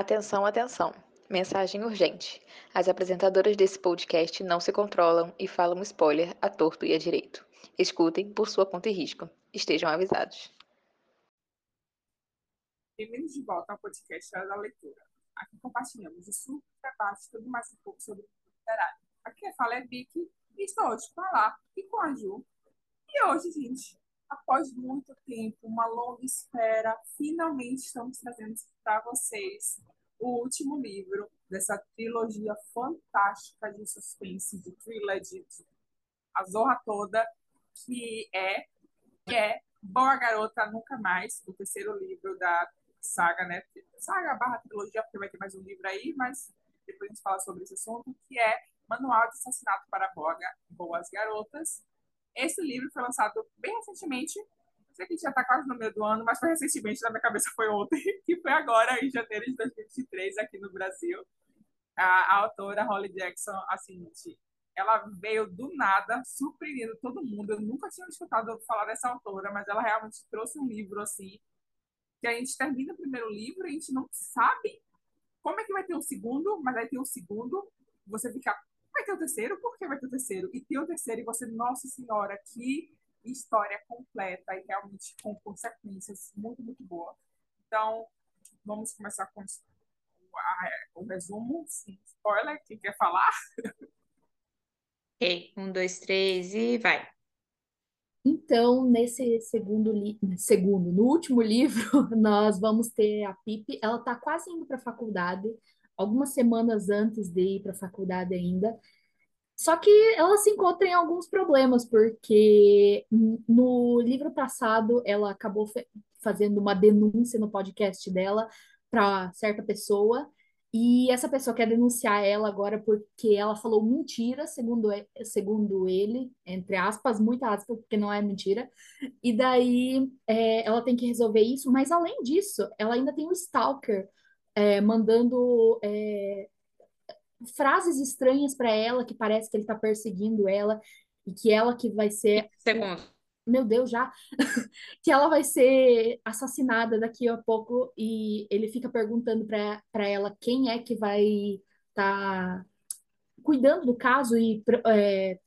Atenção, atenção. Mensagem urgente. As apresentadoras desse podcast não se controlam e falam spoiler a torto e a direito. Escutem por sua conta e risco. Estejam avisados. Bem-vindos de volta ao podcast da Leitura. Aqui compartilhamos o surto, debate e tudo mais um pouco sobre o literário. Aqui quem fala é Vicky e estou hoje com a Lá e com a Ju. E hoje, gente, após muito tempo, uma longa espera, finalmente estamos trazendo para vocês o último livro dessa trilogia fantástica de suspense, de thriller, de, de a zorra toda, que é, que é Boa Garota Nunca Mais, o terceiro livro da saga, né? Saga barra trilogia, porque vai ter mais um livro aí, mas depois a gente fala sobre esse assunto, que é Manual de Assassinato para Boas Garotas, esse livro foi lançado bem recentemente. Sei que já está quase no meio do ano, mas foi recentemente, na minha cabeça foi ontem, que foi agora, em janeiro de 2023, aqui no Brasil. A, a autora Holly Jackson, assim, ela veio do nada, surpreendendo todo mundo. Eu nunca tinha escutado falar dessa autora, mas ela realmente trouxe um livro, assim, que a gente termina o primeiro livro e a gente não sabe como é que vai ter o segundo, mas vai ter o segundo. Você fica, ter o terceiro? Por que vai ter o terceiro? E tem o terceiro e você, nossa senhora, que história completa e realmente com consequências muito, muito boa. Então, vamos começar com o resumo, sim, spoiler, quem quer falar? Ok, um, dois, três e vai. Então, nesse segundo, segundo, no último livro, nós vamos ter a Pipe. Ela está quase indo para a faculdade, algumas semanas antes de ir para a faculdade ainda. Só que ela se encontra em alguns problemas, porque no livro passado ela acabou fazendo uma denúncia no podcast dela para certa pessoa, e essa pessoa quer denunciar ela agora porque ela falou mentira, segundo, segundo ele, entre aspas, muita aspas, porque não é mentira. E daí é, ela tem que resolver isso, mas além disso, ela ainda tem o Stalker é, mandando é, frases estranhas para ela, que parece que ele está perseguindo ela, e que ela que vai ser. Segundo. Meu Deus, já! que ela vai ser assassinada daqui a pouco, e ele fica perguntando para ela quem é que vai estar tá cuidando do caso e é,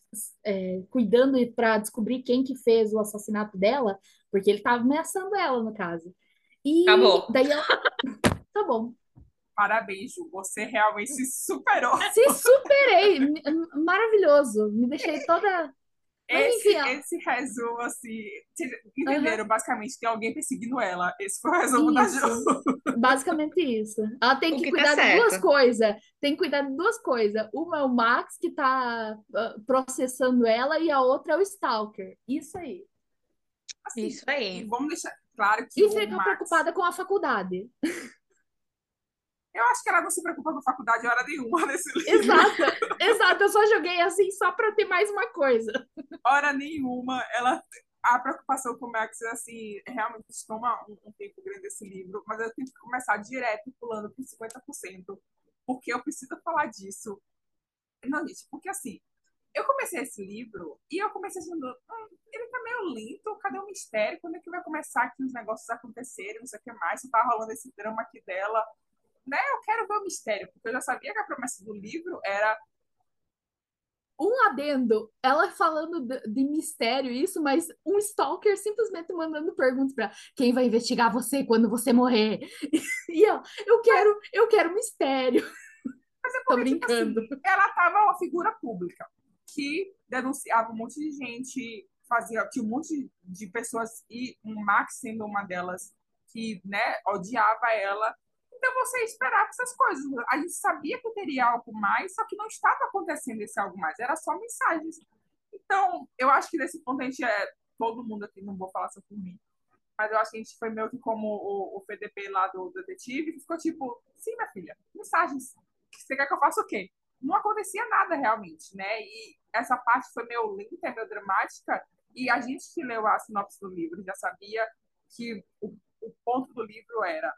é, cuidando para descobrir quem que fez o assassinato dela, porque ele estava ameaçando ela, no caso. E Acabou. daí ela. tá bom. Parabéns, Ju. Você realmente se superou. Se superei. Maravilhoso. Me deixei toda. Esse, esse resumo, assim, entenderam? Uhum. Basicamente, tem alguém perseguindo ela. Esse foi o resumo isso. da Ju. Basicamente isso. Ela tem que, que cuidar tá de duas coisas. Tem que cuidar de duas coisas. Uma é o Max, que tá uh, processando ela, e a outra é o Stalker. Isso aí. Assim, isso aí. Vamos deixar claro que. E fica Max... preocupada com a faculdade. Eu acho que ela não se preocupa com a faculdade hora nenhuma nesse livro. Exato, exato. Eu só joguei assim só para ter mais uma coisa. Hora nenhuma. Ela, a preocupação com o Max, assim, realmente toma um, um tempo grande esse livro, mas eu tenho que começar direto pulando por 50%, porque eu preciso falar disso. Não, gente, porque assim, eu comecei esse livro e eu comecei achando, hum, ele tá meio lento, cadê o mistério? Quando é que vai começar aqui os negócios acontecerem, não sei o que mais, só tá rolando esse drama aqui dela né, eu quero ver o mistério, porque eu já sabia que a promessa do livro era um adendo, ela falando de, de, mistério, isso, mas um stalker simplesmente mandando perguntas para quem vai investigar você quando você morrer. E ó, eu quero, eu quero mistério. Mas é porque, Tô brincando. Tipo assim, ela tava uma figura pública que denunciava um monte de gente, fazia tinha um monte de pessoas e um Max sendo uma delas que, né, odiava ela então você esperava essas coisas. A gente sabia que teria algo mais, só que não estava acontecendo esse algo mais, era só mensagens. Então, eu acho que nesse ponto a gente é. Todo mundo aqui, não vou falar só por mim, mas eu acho que a gente foi meio que como o, o lá do detetive, que ficou tipo: sim, minha filha, mensagens. Você quer que eu faça o quê? Não acontecia nada realmente, né? E essa parte foi meio lenta, meio dramática, e a gente que leu a sinopse do livro já sabia que o, o ponto do livro era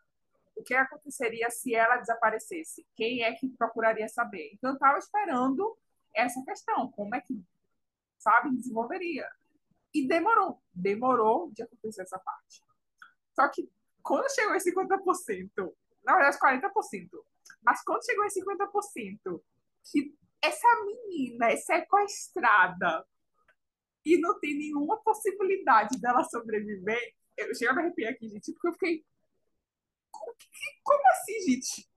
o que aconteceria se ela desaparecesse? Quem é que procuraria saber? Então, eu estava esperando essa questão, como é que, sabe, desenvolveria. E demorou, demorou de acontecer essa parte. Só que, quando chegou em 50%, na verdade, 40%. Mas quando chegou em 50%, que essa menina é sequestrada e não tem nenhuma possibilidade dela sobreviver, eu chego a me arrepiar aqui, gente, porque eu fiquei. Como, assim, gente?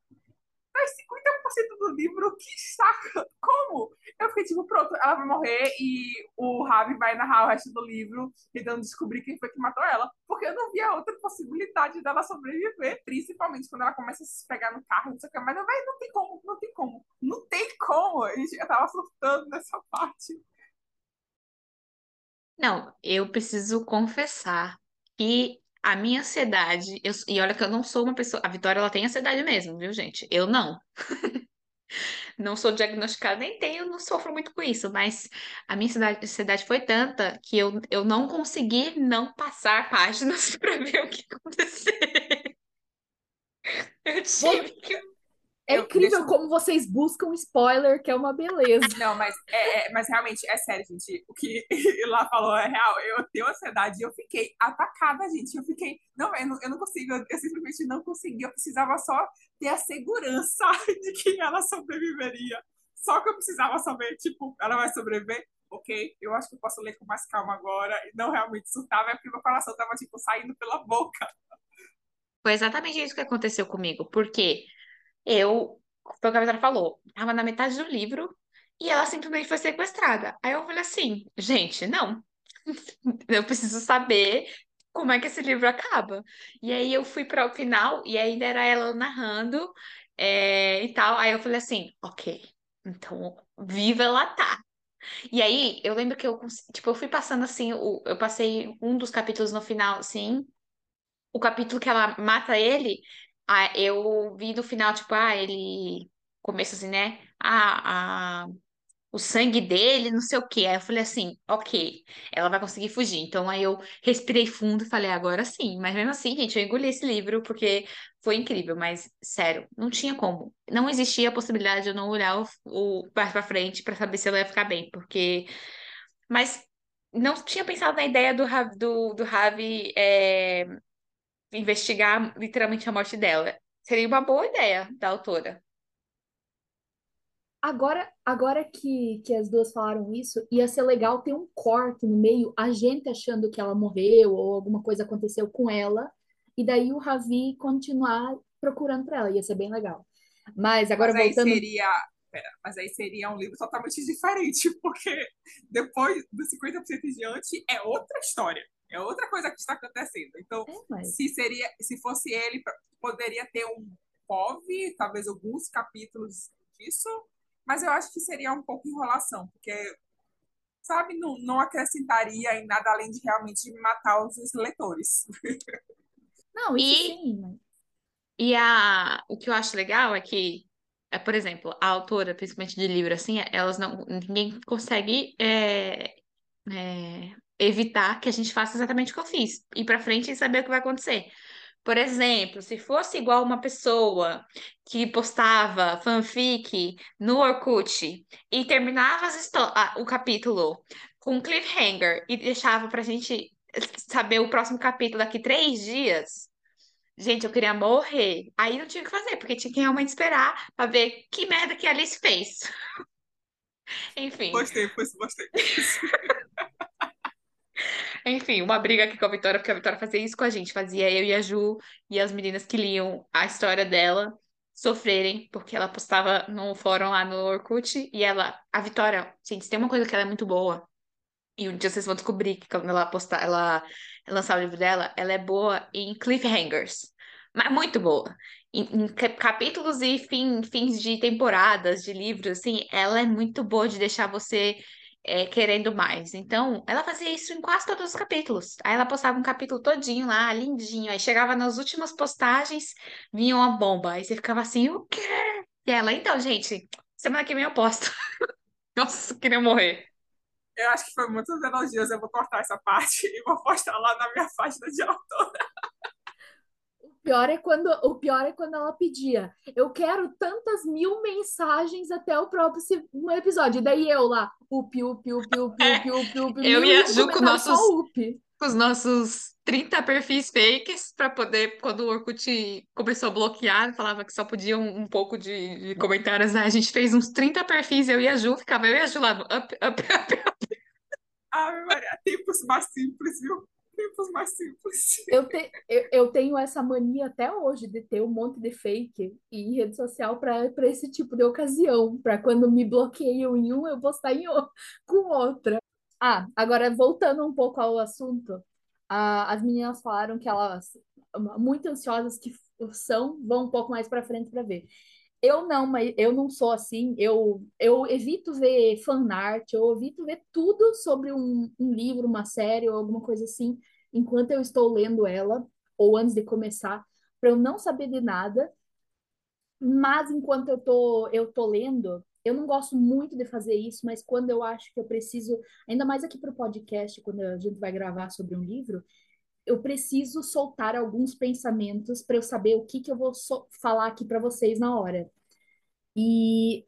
Mas 50% do livro, que saca! Como? Eu fiquei tipo, pronto, ela vai morrer e o Ravi vai narrar o resto do livro tentando descobrir quem foi que matou ela. Porque eu não via outra possibilidade dela sobreviver, principalmente quando ela começa a se pegar no carro, não sei o que, mas não, véio, não tem como, não tem como, não tem como. Eu tava surtando nessa parte. Não, eu preciso confessar que a minha ansiedade, eu- e olha que eu não sou uma pessoa. A Vitória, ela tem ansiedade mesmo, viu, gente? Eu não. Não sou diagnosticada, nem tenho, não sofro muito com isso, mas a minha ansiedade, foi tanta que eu, eu não consegui não passar páginas para ver o que acontecer. Eu tive que. É Eu- incrível eu- como vocês buscam spoiler, que é uma beleza. Não, mas, é, é- mas realmente, é sério, gente. O que lá falou é real. Eu tenho ansiedade e eu fiquei atacada, gente. Eu fiquei. Não, eu não, eu não consigo, eu, eu simplesmente não consegui. Eu precisava só ter a segurança de que ela sobreviveria. Só que eu precisava saber, tipo, ela vai sobreviver? Ok, eu acho que eu posso ler com mais calma agora e não realmente surtava, é porque meu coração tava, tipo, saindo pela boca. Foi exatamente isso que aconteceu comigo, porque eu, foi o que a Vitória falou, tava na metade do livro e ela simplesmente foi sequestrada. Aí eu falei assim, gente, não. Eu preciso saber como é que esse livro acaba. E aí eu fui para o final e ainda era ela narrando é, e tal. Aí eu falei assim, ok, então viva ela tá. E aí eu lembro que eu, tipo, eu fui passando assim, o, eu passei um dos capítulos no final, assim, o capítulo que ela mata ele, ah, eu vi no final, tipo, ah, ele começa assim, né? Ah, a, o sangue dele, não sei o quê. Aí eu falei assim, ok, ela vai conseguir fugir. Então aí eu respirei fundo e falei, agora sim. Mas mesmo assim, gente, eu engoli esse livro porque foi incrível, mas sério, não tinha como. Não existia a possibilidade de eu não olhar o, o mais frente pra saber se ela ia ficar bem, porque. Mas não tinha pensado na ideia do, do, do Ravi é, investigar literalmente a morte dela. Seria uma boa ideia da autora. Agora, agora que, que as duas falaram isso, ia ser legal ter um corte no meio, a gente achando que ela morreu ou alguma coisa aconteceu com ela, e daí o Ravi continuar procurando por ela. Ia ser bem legal. Mas agora mas aí voltando. seria. Pera, mas aí seria um livro totalmente diferente, porque depois dos 50% em diante é outra história. É outra coisa que está acontecendo. Então, É, mas... se seria, se fosse ele, poderia ter um POV, talvez alguns capítulos disso, mas eu acho que seria um pouco enrolação, porque, sabe, não, não acrescentaria em nada além de realmente matar os leitores. Não, isso E- sim, mas... E a, o que eu acho legal é que, é, por exemplo, a autora, principalmente de livro, assim, elas não, ninguém consegue é, é, evitar que a gente faça exatamente o que eu fiz, ir pra frente e saber o que vai acontecer. Por exemplo, se fosse igual uma pessoa que postava fanfic no Orkut e terminava o capítulo com um cliffhanger e deixava pra gente saber o próximo capítulo daqui três dias, gente, eu queria morrer. Aí não tinha o que fazer, porque tinha que realmente esperar pra ver que merda que a Alice fez. Enfim. Gostei, gostei. Enfim, uma briga aqui com a Vitória, porque a Vitória fazia isso com a gente, fazia eu e a Ju e as meninas que liam a história dela sofrerem, porque ela postava no fórum lá no Orkut e ela, a Vitória, gente, tem uma coisa que ela é muito boa. E um dia vocês vão descobrir que quando ela postar, ela lançar o livro dela, ela é boa em cliffhangers. Mas muito boa. Em, em ca- capítulos e fim, fins de temporadas de livros, assim, ela é muito boa de deixar você é, querendo mais. Então, ela fazia isso em quase todos os capítulos. Aí ela postava um capítulo todinho lá, lindinho. Aí chegava nas últimas postagens, vinha uma bomba. Aí você ficava assim, o quê? E ela, então, gente, semana que vem eu posto. Nossa, queria morrer. Eu acho que foi muitos elogios. Eu vou cortar essa parte e vou postar lá na minha página de autor pior é quando o pior é quando ela pedia. Eu quero tantas mil mensagens até o próximo episódio. E daí eu lá, up, up, up, up, up, é, up, up. Eu e a Ju com nossos com os nossos 30 perfis fakes para poder, quando o Orkut começou a bloquear, falava que só podia um, um pouco de, de comentários, né? A gente fez uns 30 perfis, eu e a Ju, ficava eu e a Ju lá no up, up, up, up. Ah, Maria, tempos mais simples, viu? Tempos mais simples. Eu, te, eu, eu tenho essa mania até hoje de ter um monte de fake em rede social para esse tipo de ocasião, para quando me bloqueiam em um, eu postar em, o- com outra. Ah, agora voltando um pouco ao assunto, a- as meninas falaram que elas, muito ansiosas que são, vão um pouco mais para frente para ver. Eu não, mas eu não sou assim. Eu, eu evito ver fanart, eu evito ver tudo sobre um, um livro, uma série ou alguma coisa assim, enquanto eu estou lendo ela, ou antes de começar, para eu não saber de nada. Mas enquanto eu tô, eu tô lendo, eu não gosto muito de fazer isso, mas quando eu acho que eu preciso, ainda mais aqui para o podcast, quando a gente vai gravar sobre um livro, eu preciso soltar alguns pensamentos para eu saber o que que eu vou so- falar aqui para vocês na hora. E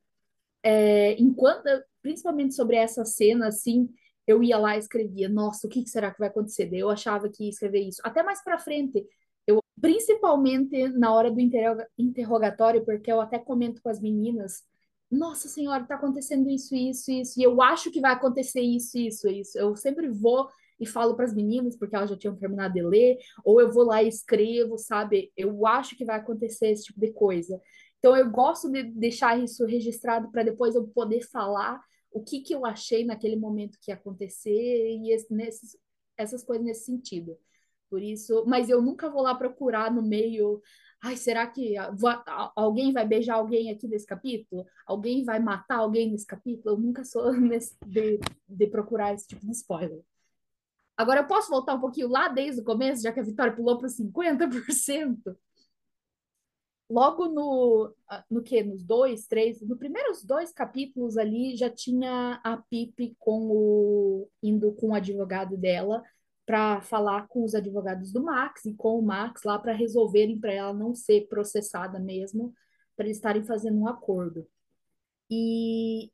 é, enquanto, principalmente sobre essa cena, assim, eu ia lá e escrevia, nossa, o que que será que vai acontecer? Eu achava que ia escrever isso. Até mais para frente, eu, principalmente na hora do interroga- interrogatório, porque eu até comento com as meninas, nossa senhora, tá acontecendo isso, isso, isso, e eu acho que vai acontecer isso, isso, isso. Eu sempre vou e falo para as meninas, porque elas já tinham terminado de ler, ou eu vou lá e escrevo, sabe? Eu acho que vai acontecer esse tipo de coisa. Então, eu gosto de deixar isso registrado para depois eu poder falar o que, que eu achei naquele momento que ia acontecer e esse, nesses, essas coisas nesse sentido. Por isso, mas eu nunca vou lá procurar no meio. Ai, será que alguém vai beijar alguém aqui nesse capítulo? Alguém vai matar alguém nesse capítulo? Eu nunca sou nesse, de, de procurar esse tipo de spoiler. Agora, eu posso voltar um pouquinho lá desde o começo, já que a Vitória pulou para 50%? logo no, ah, no que, nos dois, três, no primeiros dois capítulos ali já tinha a Pipe com o indo com o advogado dela para falar com os advogados do Max e com o Max lá para resolverem para ela não ser processada mesmo, para eles estarem fazendo um acordo. E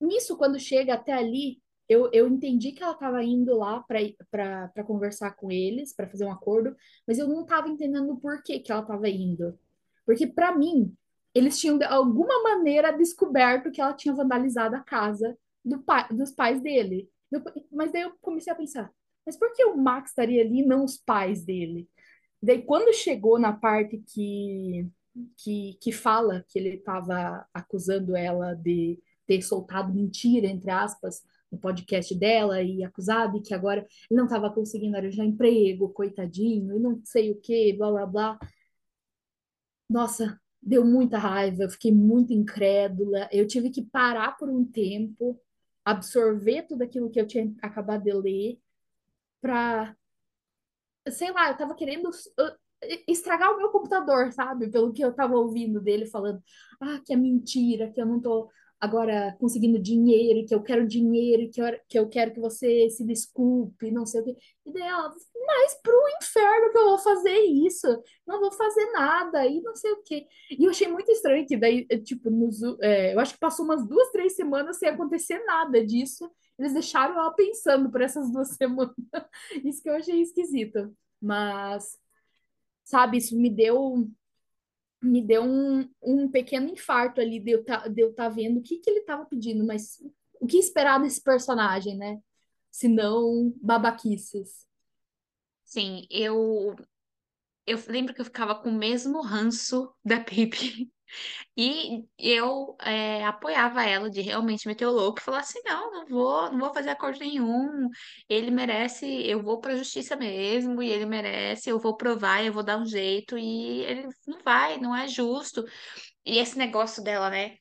nisso, quando chega até ali, eu, eu entendi que ela estava indo lá para conversar com eles, para fazer um acordo, mas eu não estava entendendo por que que ela estava indo. Porque, para mim, eles tinham de alguma maneira descoberto que ela tinha vandalizado a casa do pai, dos pais dele. Eu- Mas daí eu comecei a pensar, mas por que o Max estaria ali e não os pais dele? Daí, quando chegou na parte que, que, que fala que ele estava acusando ela de ter soltado mentira, entre aspas, no podcast dela e acusado, que agora não estava conseguindo arranjar emprego, coitadinho, e não sei o que, blá blá blá. Nossa, deu muita raiva, eu fiquei muito incrédula. Eu tive que parar por um tempo, absorver tudo aquilo que eu tinha acabado de ler, para sei lá, eu tava querendo estragar o meu computador, sabe? Pelo que eu tava ouvindo dele falando, ah, que é mentira, que eu não tô agora conseguindo dinheiro, que eu quero dinheiro, que eu, que eu quero que você se desculpe, não sei o quê. E daí ela, mas pro inferno que eu vou fazer isso, não vou fazer nada, e não sei o quê. E eu achei muito estranho que daí, eh, tipo, nos, é, eu acho que passou umas duas, três semanas sem acontecer nada disso. Eles deixaram ela pensando por essas duas semanas. Isso que eu achei esquisito. Mas, sabe, isso me deu me deu um, um pequeno infarto ali de eu tá, de eu tá vendo o que que ele tava pedindo, mas o que esperar desse personagem, né? Se não babaquices. Sim, eu, eu lembro que eu ficava com o mesmo ranço da Pipe. E eu é, apoiava ela de realmente meter o louco e falar assim, não, não vou, não vou fazer acordo nenhum. Ele merece, eu vou pra justiça mesmo, e ele merece, eu vou provar, eu vou dar um jeito, e ele não vai, não é justo. E esse negócio dela, né?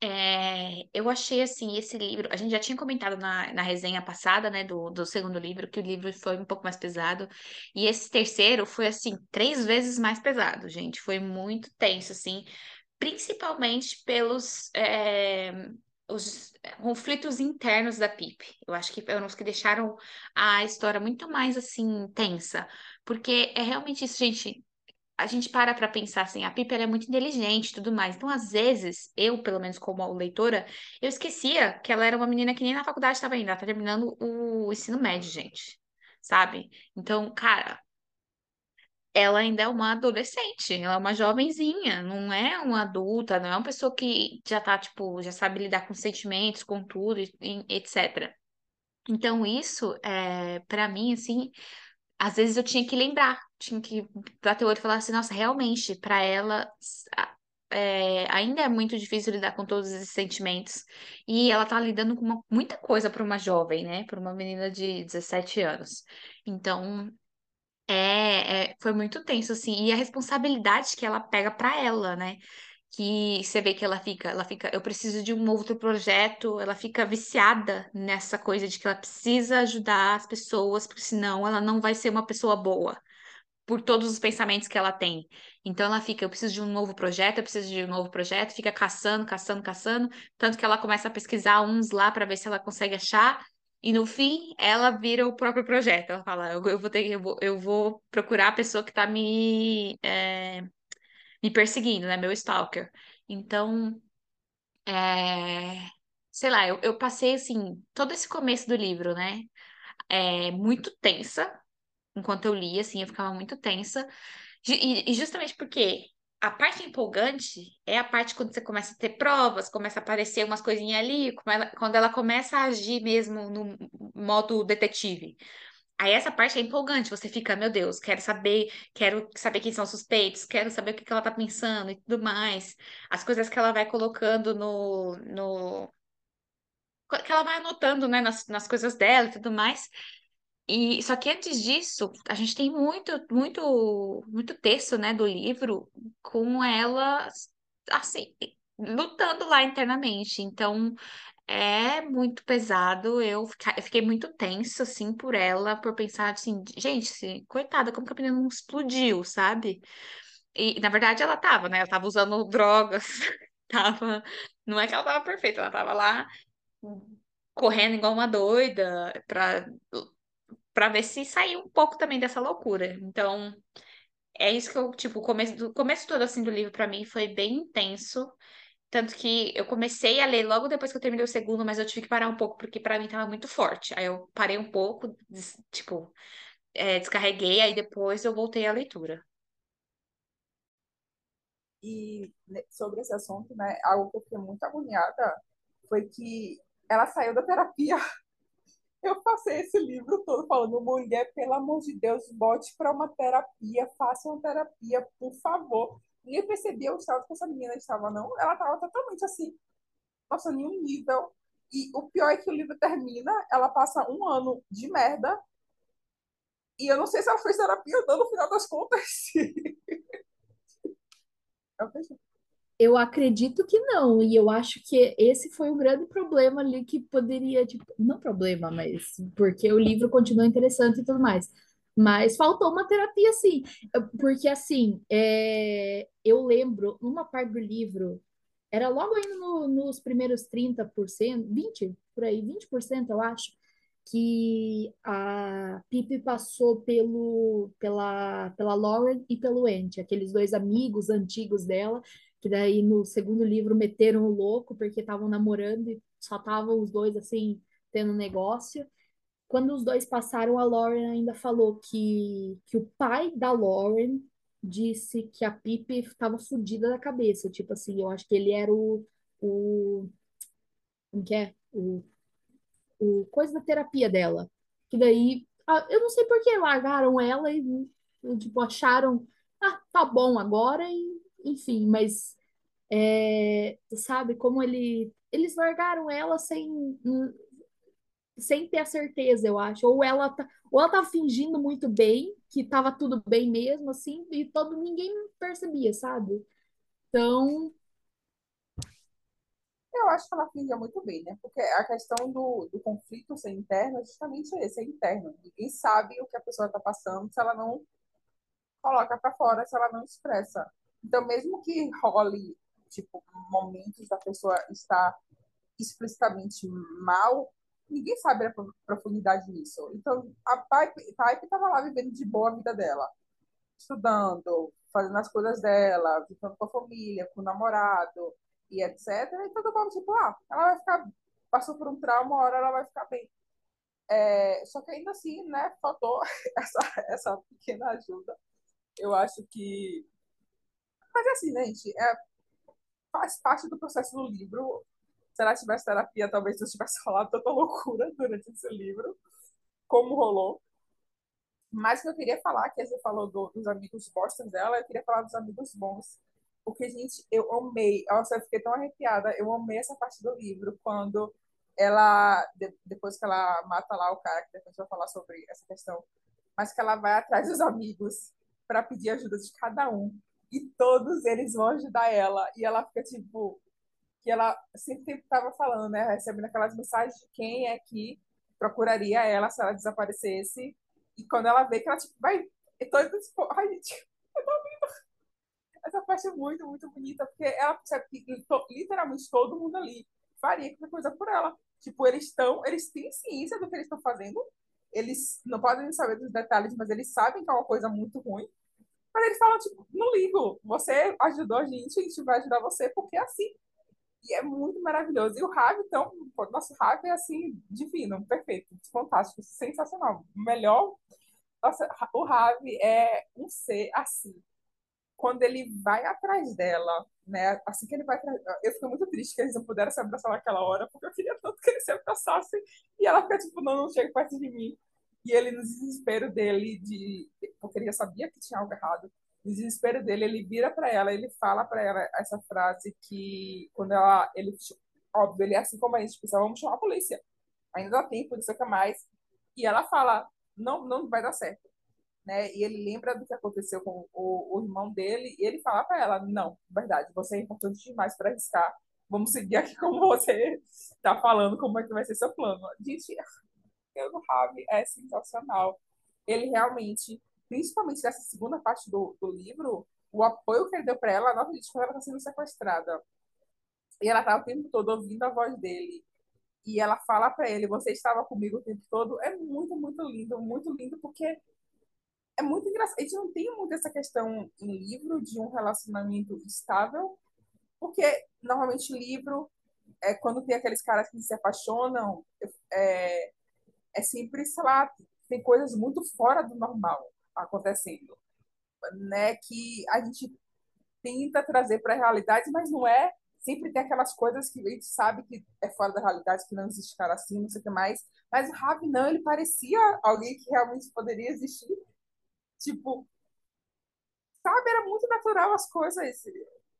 É, eu achei assim, esse livro, a gente já tinha comentado na, na resenha passada, né, do, do segundo livro, que o livro foi um pouco mais pesado, e esse terceiro foi assim, três vezes mais pesado, gente, foi muito tenso, assim, principalmente pelos é, os conflitos internos da Pip. Eu acho que foram os que deixaram a história muito mais assim tensa, porque é realmente isso, gente a gente para para pensar assim, a Piper é muito inteligente e tudo mais. Então, às vezes, eu, pelo menos como leitora, eu esquecia que ela era uma menina que nem na faculdade estava indo. Ela tá terminando o ensino médio, gente. sabe? Então, cara, ela ainda é uma adolescente, ela é uma jovenzinha, não é uma adulta, não é uma pessoa que já tá, tipo, já sabe lidar com sentimentos, com tudo, etc. Então, isso, é, para mim, assim, às vezes eu tinha que lembrar, tinha que bater o olho e falar assim, nossa, realmente, para ela é, ainda é muito difícil lidar com todos esses sentimentos. E ela tá lidando com uma- muita coisa para uma jovem, né? Para uma menina de 17 anos. Então, é, é, foi muito tenso, assim. E a responsabilidade que ela pega para ela, né? Que você vê que ela fica, ela fica, eu preciso de um outro projeto, ela fica viciada nessa coisa de que ela precisa ajudar as pessoas, porque senão ela não vai ser uma pessoa boa, por todos os pensamentos que ela tem. Então ela fica, eu preciso de um novo projeto, eu preciso de um novo projeto, fica caçando, caçando, caçando, tanto que ela começa a pesquisar uns lá para ver se ela consegue achar. E no fim, ela vira o próprio projeto. Ela fala, eu, eu vou ter, eu vou, eu vou procurar a pessoa que está me, é, me perseguindo, né? Meu stalker. Então, é, sei lá, eu, eu passei assim, todo esse começo do livro, né? É, muito tensa, enquanto eu lia, assim, eu ficava muito tensa. E, justamente porque a parte empolgante é a parte quando você começa a ter provas, começa a aparecer umas coisinhas ali, quando ela começa a agir mesmo no modo detetive. Aí essa parte é empolgante, você fica, meu Deus, quero saber, quero saber quem são os suspeitos, quero saber o que que ela tá pensando e tudo mais. As coisas que ela vai colocando no, no... que ela vai anotando, né, nas, nas coisas dela e tudo mais. E só que antes disso, a gente tem muito, muito, muito texto, né, do livro com ela assim, lutando lá internamente. Então, é muito pesado. Eu, fica- eu fiquei muito tensa, assim, por ela, por pensar assim, gente, assim, coitada, como que a menina não explodiu, sabe? E, na verdade, ela tava, né? Ela tava usando drogas, tava... Não é que ela tava perfeita, ela tava lá correndo igual uma doida pra, pra ver se saiu um pouco também dessa loucura. Então, é isso que eu, tipo, o começo começo todo, assim, do livro pra mim foi bem intenso. Tanto que eu comecei a ler logo depois que eu terminei o segundo, mas eu tive que parar um pouco, porque pra mim tava muito forte. Aí eu parei um pouco, des- tipo, é, descarreguei, aí depois eu voltei à leitura. E né, sobre esse assunto, né, algo que eu fiquei muito agoniada foi que ela saiu da terapia. Eu passei esse livro todo falando, mulher, pelo amor de Deus, bote para uma terapia, faça uma terapia, por favor. Ninguém percebia o estado que essa menina estava, não. Ela estava totalmente assim, nossa, nenhum nível. E o pior é que o livro termina, ela passa um ano de merda, e eu não sei se ela fez terapia ou não, no final das contas. Eu Eu acredito que não, e eu acho que esse foi o grande problema ali que poderia, tipo, não problema, mas porque o livro continua interessante e tudo mais. Mas faltou uma terapia, sim. Porque, assim, é, eu lembro, numa parte do livro, era logo ainda no- nos primeiros 30%, 20%, por aí, 20%, eu acho, que a Pippi passou pelo, pela, pela Lauren e pelo Andy, aqueles dois amigos antigos dela, que daí no segundo livro meteram o louco porque estavam namorando e só estavam os dois assim tendo negócio. Quando os dois passaram, a Lauren ainda falou que, que o pai da Lauren disse que a Pippi estava fodida da cabeça. Tipo assim, eu acho que ele era o, o como que é? O, o coisa da terapia dela. Que daí, eu não sei por que largaram ela e, tipo, acharam, ah, tá bom agora, e, enfim, mas é, sabe, como ele, eles largaram ela sem, sem ter a certeza, eu acho. Ou ela tá, ou ela tava fingindo muito bem, que tava tudo bem mesmo, assim, e todo ninguém percebia, sabe? Então, Eu acho que ela fingia muito bem, né? Porque a questão do, do conflito ser interno é justamente esse, é interno. Ninguém sabe o que a pessoa está passando se ela não coloca para fora, se ela não expressa. Então, mesmo que role, tipo, momentos da pessoa estar explicitamente mal, ninguém sabe a profundidade disso. Então, a Pipe estava lá vivendo de boa a vida dela, estudando, fazendo as coisas dela, vivendo com a família, com o namorado e etc. E todo mundo, tipo, ah, ela vai ficar, passou por um trauma, uma hora ela vai ficar bem. É, só que ainda assim, né, faltou essa, essa pequena ajuda. Eu acho que. Mas assim, gente, é, faz parte do processo do livro. Se ela tivesse terapia, talvez eu tivesse falado tanta loucura durante esse livro, como rolou. Mas que eu queria falar, que você falou do, dos amigos bostas dela, eu queria falar dos amigos bons. Porque, gente, eu amei. Nossa, eu fiquei tão arrepiada. Eu amei essa parte do livro, quando ela, de, depois que ela mata lá o cara, que depois vai falar sobre essa questão, mas que ela vai atrás dos amigos para pedir ajuda de cada um. E todos eles vão ajudar ela. E ela fica tipo. Que ela sempre estava falando, né? Recebendo aquelas mensagens de quem é que procuraria ela se ela desaparecesse. E quando ela vê que ela tipo, vai. Tô tipo, ai, gente, eu tô ouvindo. Essa parte é muito, muito bonita, porque ela percebe que literalmente todo mundo ali faria qualquer coisa por ela. Tipo, eles estão, eles têm ciência do que eles estão fazendo. Eles não podem saber dos detalhes, mas eles sabem que é uma coisa muito ruim. Mas eles falam, tipo, não ligo, você ajudou a gente, a gente vai ajudar você, porque é assim. E é muito maravilhoso. E o Ravi, então, nosso Ravi é assim, divino, perfeito, fantástico, sensacional. Melhor. Nossa, o Ravi é um ser assim. Quando ele vai atrás dela, né? Assim que ele vai atrás. Eu fico muito triste que eles não puderam se abraçar naquela hora, porque eu queria tanto que eles se abraçassem. E ela fica tipo, não, não chega perto de mim. E ele, no desespero dele, de porque ele sabia que tinha algo errado, no desespero dele, ele vira para ela, ele fala para ela essa frase que, quando ela, ele, óbvio, ele é assim como a gente, pensa, vamos chamar a polícia, ainda dá tempo, não sei o que mais. E ela fala, não, não vai dar certo. Né? E ele lembra do que aconteceu com o, o irmão dele, e ele fala para ela, não, verdade, você é importante demais para arriscar, vamos seguir aqui como você está falando, como é que vai ser seu plano. Gente, o Ravi é sensacional. Ele realmente principalmente nessa segunda parte do, do livro, o apoio que ele deu para ela, nossa, gente, quando ela está sendo sequestrada. E ela tá o tempo todo ouvindo a voz dele. E ela fala para ele: Você estava comigo o tempo todo. É muito, muito lindo, muito lindo, porque é muito engraçado. A gente não tem muito essa questão em livro de um relacionamento estável, porque normalmente livro é quando tem aqueles caras que se apaixonam, é, é sempre, sei lá, tem coisas muito fora do normal acontecendo, né? Que a gente tenta trazer para a realidade, mas não é. Sempre tem aquelas coisas que a gente sabe que é fora da realidade, que não existe cara assim, não sei o que mais. Mas o Ravi não, ele parecia alguém que realmente poderia existir. Tipo, sabe, era muito natural as coisas,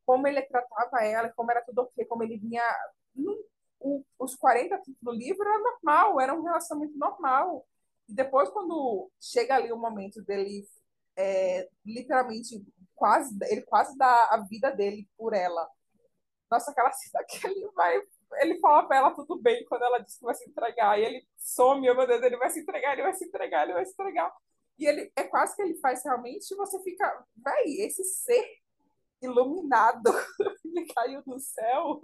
como ele tratava ela, como era tudo ok, como ele vinha. O, os 40 do livro era normal, era um relacionamento normal. E depois, quando chega ali o momento dele, é, literalmente, quase, ele quase dá a vida dele por ela. Nossa, aquela cena que ele vai. Ele fala pra ela tudo bem quando ela diz que vai se entregar. E ele some, oh, meu Deus, ele vai se entregar, ele vai se entregar, ele vai se entregar. E ele é quase que ele faz realmente, você fica, véi, esse ser iluminado que caiu do céu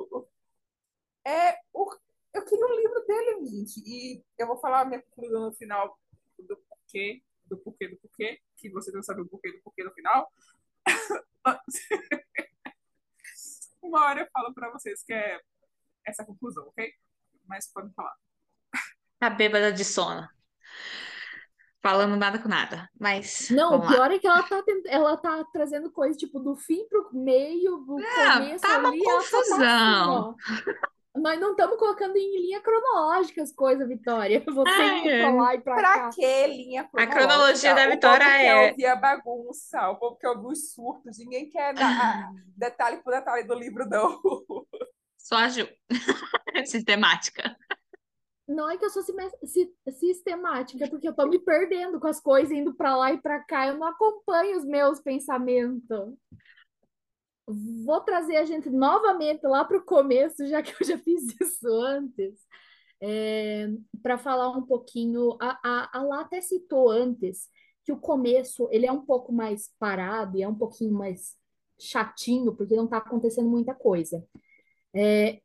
é o eu queria um livro dele, gente. E eu vou falar a minha conclusão no final do porquê, do porquê, do porquê, que você não sabe o porquê do porquê no final. Uma hora eu falo para vocês que é essa conclusão, ok? Mas podem falar. Tá bêbada de sono. Falando nada com nada, mas. Não, o pior lá. é que ela tá, tent... ela tá trazendo coisa tipo do fim pro meio, do é, começo tá ali. Uma confusão. Tá assim, nós não estamos colocando em linha cronológica as coisas, Vitória. Você ah, indo pra lá e pra, pra cá. que linha cronológica? A cronologia da Vitória o povo é... quer ouvir a bagunça, o povo quer ouvir os surtos. Ninguém quer dar detalhe por detalhe do livro, não. Só a Ju. Sistemática. Não é que eu sou sistemática, porque eu tô me perdendo com as coisas, indo para lá e para cá. Eu não acompanho os meus pensamentos vou trazer a gente novamente lá para o começo, já que eu já fiz isso antes, é, para falar um pouquinho. A, a, a Lá até citou antes que o começo ele é um pouco mais parado e é um pouquinho mais chatinho, porque não está acontecendo muita coisa. É,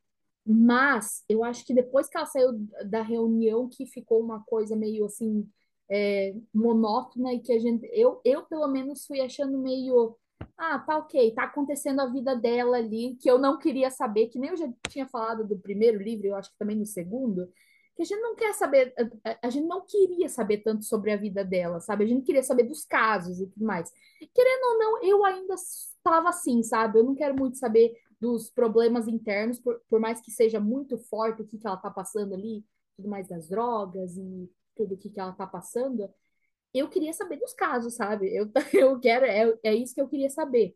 mas eu acho que depois que ela saiu da reunião, que ficou uma coisa meio assim é, monótona e que a gente, eu, eu pelo menos fui achando meio ah, tá ok, tá acontecendo a vida dela ali, que eu não queria saber, que nem eu já tinha falado do primeiro livro, eu acho que também no segundo, que a gente não quer saber, a, a, gente não queria saber tanto sobre a vida dela, sabe? A gente queria saber dos casos e tudo mais. Querendo ou não, eu ainda estava assim, sabe? Eu não quero muito saber dos problemas internos, por, por mais que seja muito forte o que, que ela tá passando ali, tudo mais das drogas e tudo o que, que ela tá passando. Eu queria saber dos casos, sabe? Eu, eu quero, é, é isso que eu queria saber.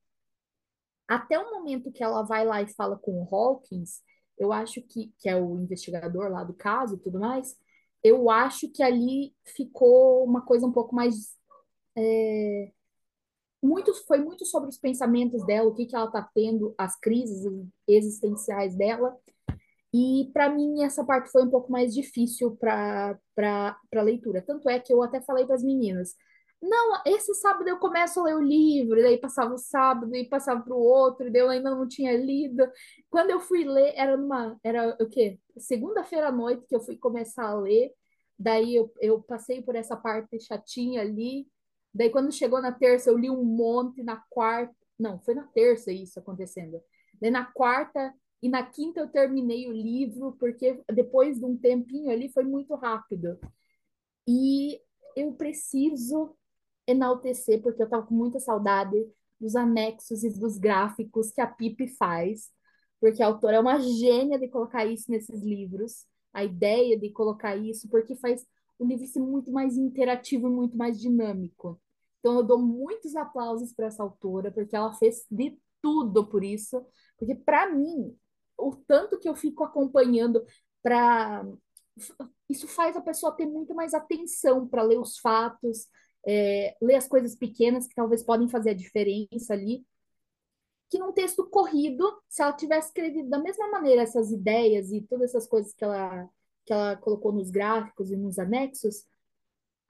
Até o momento que ela vai lá e fala com o Hawkins, eu acho que, que é o investigador lá do caso e tudo mais, eu acho que ali ficou uma coisa um pouco mais. É, muito, foi muito sobre os pensamentos dela, o que, que ela está tendo, as crises existenciais dela. E para mim essa parte foi um pouco mais difícil para a leitura. Tanto é que eu até falei para as meninas: não, esse sábado eu começo a ler o livro, e daí passava o sábado e passava para o outro, e daí eu ainda não tinha lido. Quando eu fui ler, era numa, era o quê? Segunda-feira à noite que eu fui começar a ler, daí eu, eu passei por essa parte chatinha ali, daí quando chegou na terça eu li um monte, na quarta, não, foi na terça isso acontecendo. Daí na quarta e na quinta eu terminei o livro, porque depois de um tempinho ali foi muito rápido. E eu preciso enaltecer, porque eu estava com muita saudade dos anexos e dos gráficos que a Pipe faz, porque a autora é uma gênia de colocar isso nesses livros, a ideia de colocar isso, porque faz o livro ser muito mais interativo e muito mais dinâmico. Então eu dou muitos aplausos para essa autora, porque ela fez de tudo por isso, porque para mim, o tanto que eu fico acompanhando para isso faz a pessoa ter muito mais atenção para ler os fatos, é, ler as coisas pequenas que talvez podem fazer a diferença ali. Que num texto corrido, se ela tivesse escrevido da mesma maneira essas ideias e todas essas coisas que ela, que ela colocou nos gráficos e nos anexos,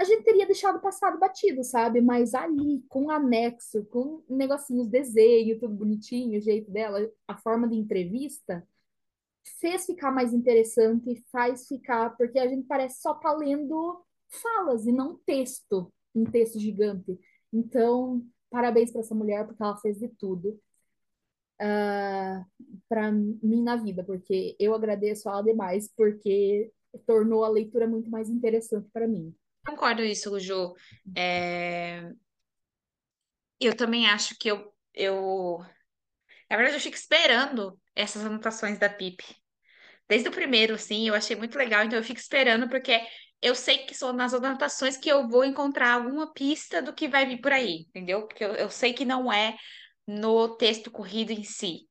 a gente teria deixado passado batido, sabe? Mas ali, com anexo, com negocinhos, desenho, tudo bonitinho, o jeito dela, a forma de entrevista, fez ficar mais interessante, faz ficar, porque a gente parece só tá lendo falas e não texto um texto gigante. Então, parabéns para essa mulher, porque ela fez de tudo uh, ah, para mim na vida, porque eu agradeço ela demais, porque tornou a leitura muito mais interessante para mim. Concordo isso, Ju. É... Eu também acho que eu, eu. Na verdade, eu fico esperando essas anotações da Pip. Desde o primeiro, sim, eu achei muito legal, então eu fico esperando, porque eu sei que são nas anotações que eu vou encontrar alguma pista do que vai vir por aí, entendeu? Porque eu, eu sei que não é no texto corrido em si.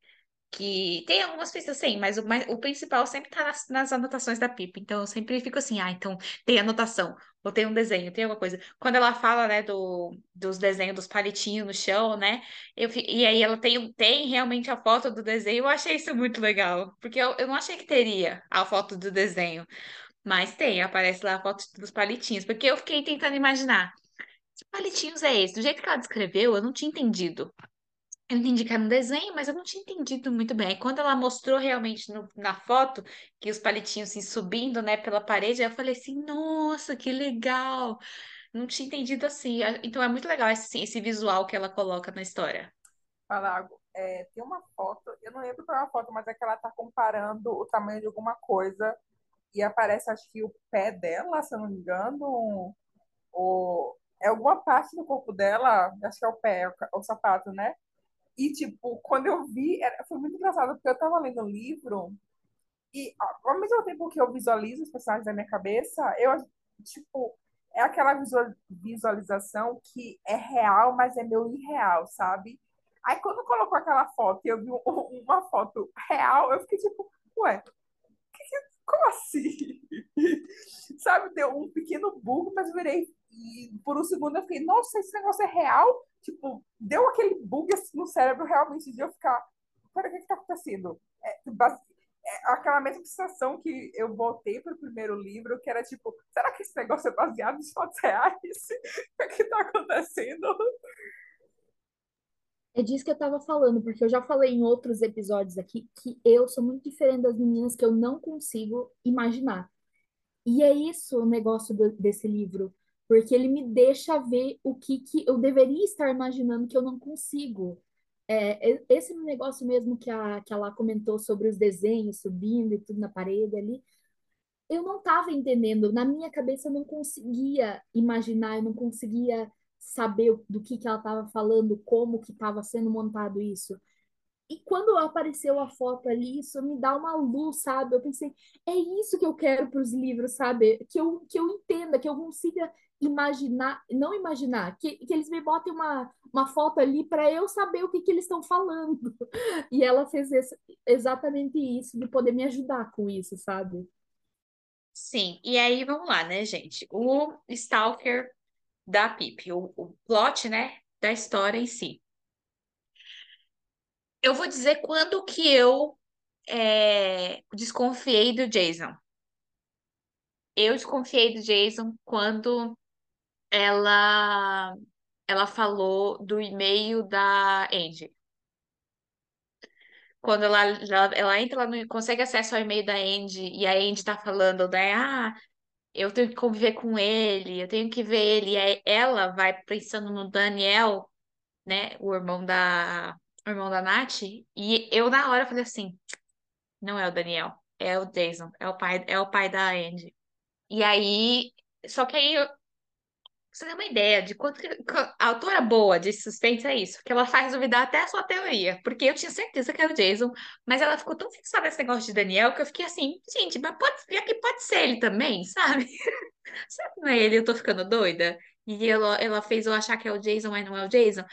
Que tem algumas pistas, sim, mas o, o principal sempre está nas, nas, anotações da Pipa. Então eu sempre fico assim, ah, então tem anotação, ou tem um desenho, tem alguma coisa. Quando ela fala, né, do, dos desenhos dos palitinhos no chão, né? Eu, e aí ela tem, tem realmente a foto do desenho, eu achei isso muito legal. Porque eu, eu não achei que teria a foto do desenho. Mas tem, aparece lá a foto dos palitinhos, porque eu fiquei tentando imaginar. Que palitinhos é esse? Do jeito que ela descreveu, eu não tinha entendido. Eu entendi que era um desenho, mas eu não tinha entendido muito bem. Aí, quando ela mostrou realmente no- na foto que os palitinhos assim, subindo, né, pela parede, eu falei assim, nossa, que legal! Não tinha entendido assim. Então é muito legal esse, esse visual que ela coloca na história. Falago, é, tem uma foto, eu não lembro qual é a foto, mas é que ela está comparando o tamanho de alguma coisa e aparece, acho que o pé dela, se eu não me engano, o, é alguma parte do corpo dela, acho que é o pé, o, o sapato, né? E, tipo, quando eu vi, era, foi muito engraçado, porque eu tava lendo um livro e, ao mesmo tempo que eu visualizo os personagens da minha cabeça, eu, tipo, é aquela visualização que é real, mas é meu irreal, sabe? Aí, quando colocou aquela foto e eu vi uma foto real, eu fiquei tipo, ué, como assim? Sabe, deu um pequeno bug, mas virei. E por um segundo eu fiquei, nossa, esse negócio é real? Tipo, deu aquele bug assim no cérebro realmente de eu ficar. Pera, o que, que tá acontecendo? É, é aquela mesma sensação que eu voltei pro primeiro livro, que era tipo, será que esse negócio é baseado em fatos reais? o que tá acontecendo? É disso que eu tava falando, porque eu já falei em outros episódios aqui que eu sou muito diferente das meninas que eu não consigo imaginar. E é isso o negócio do, desse livro, porque ele me deixa ver o que, que eu deveria estar imaginando que eu não consigo. É, esse negócio mesmo que a, que ela comentou sobre os desenhos subindo e tudo na parede ali, eu não estava entendendo. Na minha cabeça eu não conseguia imaginar, eu não conseguia saber do que, que ela estava falando, como que estava sendo montado isso. E quando apareceu a foto ali, isso me dá uma luz, sabe? Eu pensei, é isso que eu quero para os livros, sabe? Que eu, que eu entenda, que eu consiga imaginar, não imaginar, que, que eles me botem uma, uma foto ali para eu saber o que, que eles estão falando. E ela fez esse, exatamente isso, de poder me ajudar com isso, sabe? Sim, e aí vamos lá, né, gente? O Stalker da Pip, o, o plot, né, da história em si. Eu vou dizer quando que eu é, desconfiei do Jason. Eu desconfiei do Jason quando ela ela falou do e-mail da Angie. Quando ela, ela, ela entra lá no, consegue acesso ao e-mail da Angie e a Angie tá falando, né? Ah, eu tenho que conviver com ele, eu tenho que ver ele. E aí ela vai pensando no Daniel, né? O irmão da, o irmão da Nath. E eu, na hora, falei assim: não é o Daniel, é o Jason, é o pai, é o pai da Andy. E aí, só que aí, você tem uma ideia de quanto que, a autora boa de suspense é isso, que ela faz duvidar até a sua teoria, porque eu tinha certeza que era o Jason, mas ela ficou tão fixada nesse negócio de Daniel que eu fiquei assim, gente, mas pode, pior que pode ser ele também, sabe? Será que não é ele? Eu tô ficando doida? E ela, ela fez eu achar que é o Jason, mas não é o Jason.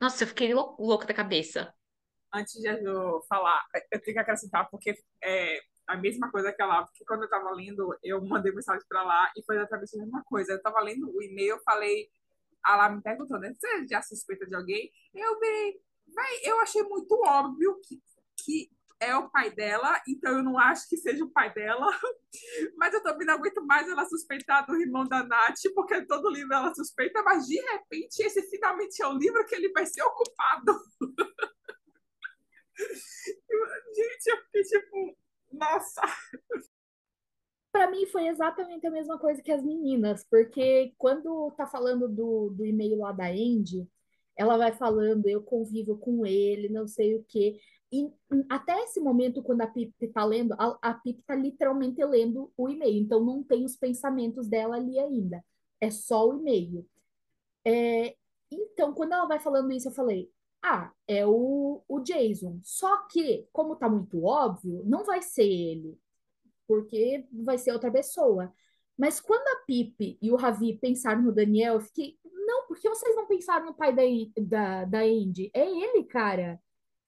Nossa, eu fiquei lou- louca da cabeça. Antes de eu falar, eu tenho que acrescentar, porque é a mesma coisa que ela, porque quando eu tava lendo, eu mandei mensagem para lá e foi exatamente a mesma coisa. Eu tava lendo o e-mail, falei, ela me perguntou, né? Você já suspeita de alguém? Eu virei, véi, eu achei muito óbvio que, que é o pai dela, então eu não acho que seja o pai dela. Mas eu também não aguento mais ela suspeitar do irmão da Nath, porque todo livro ela suspeita, mas de repente esse finalmente é o livro que ele vai ser ocupado. Gente, eu fiquei tipo, nossa. Para mim foi exatamente a mesma coisa que as meninas, porque quando tá falando do, do e-mail lá da Andy, ela vai falando, eu convivo com ele, não sei o quê. E até esse momento, quando a Pip tá lendo, a, a Pip tá literalmente lendo o e-mail, então não tem os pensamentos dela ali ainda. É só o e-mail. É, então, quando ela vai falando isso, eu falei, ah, é o, o Jason. Só que, como tá muito óbvio, não vai ser ele, porque vai ser outra pessoa. Mas quando a Pipe e o Ravi pensaram no Daniel, eu fiquei, não, por que vocês não pensaram no pai da, da, da Andy? É ele, cara.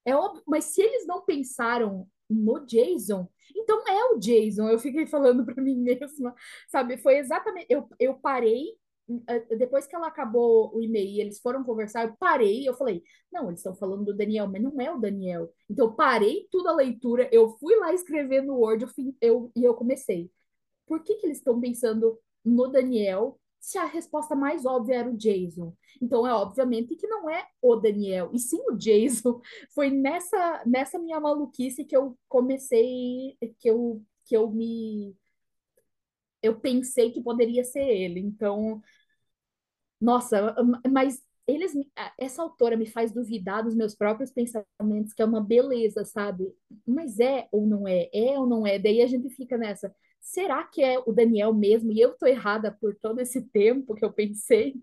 É óbvio, mas se eles não pensaram no Jason, então é o Jason. Eu fiquei falando para mim mesma, sabe? Foi exatamente. Eu, eu parei, depois que ela acabou o e-mail e eles foram conversar, eu parei eu falei: não, eles estão falando do Daniel, mas não é o Daniel. Então eu parei tudo a leitura, eu fui lá escrever no Word eu, eu, e eu comecei. Por que que eles estão pensando no Daniel se a resposta mais óbvia era o Jason? Então é obviamente que não é o Daniel, e sim o Jason. Foi nessa nessa minha maluquice que eu comecei, que eu que eu me eu pensei que poderia ser ele. Então, nossa, mas eles essa autora me faz duvidar dos meus próprios pensamentos, que é uma beleza, sabe? Mas é ou não é? É ou não é? Daí a gente fica nessa. Será que é o Daniel mesmo? E eu tô errada por todo esse tempo que eu pensei?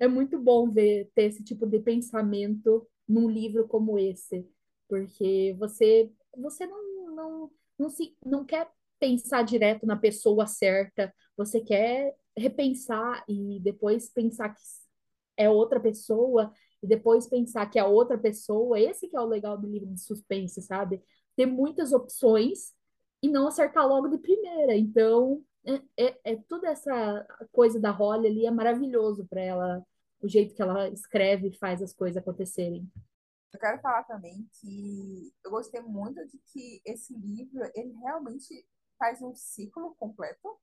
É muito bom ver ter esse tipo de pensamento num livro como esse, porque você você não não, não se não quer pensar direto na pessoa certa, você quer repensar e depois pensar que é outra pessoa e depois pensar que é outra pessoa. Esse que é o legal do livro de suspense, sabe? Ter muitas opções e não acertar logo de primeira. Então, é, é, é toda essa coisa da Holly ali é maravilhoso para ela, o jeito que ela escreve e faz as coisas acontecerem. Eu quero falar também que eu gostei muito de que esse livro, ele realmente faz um ciclo completo,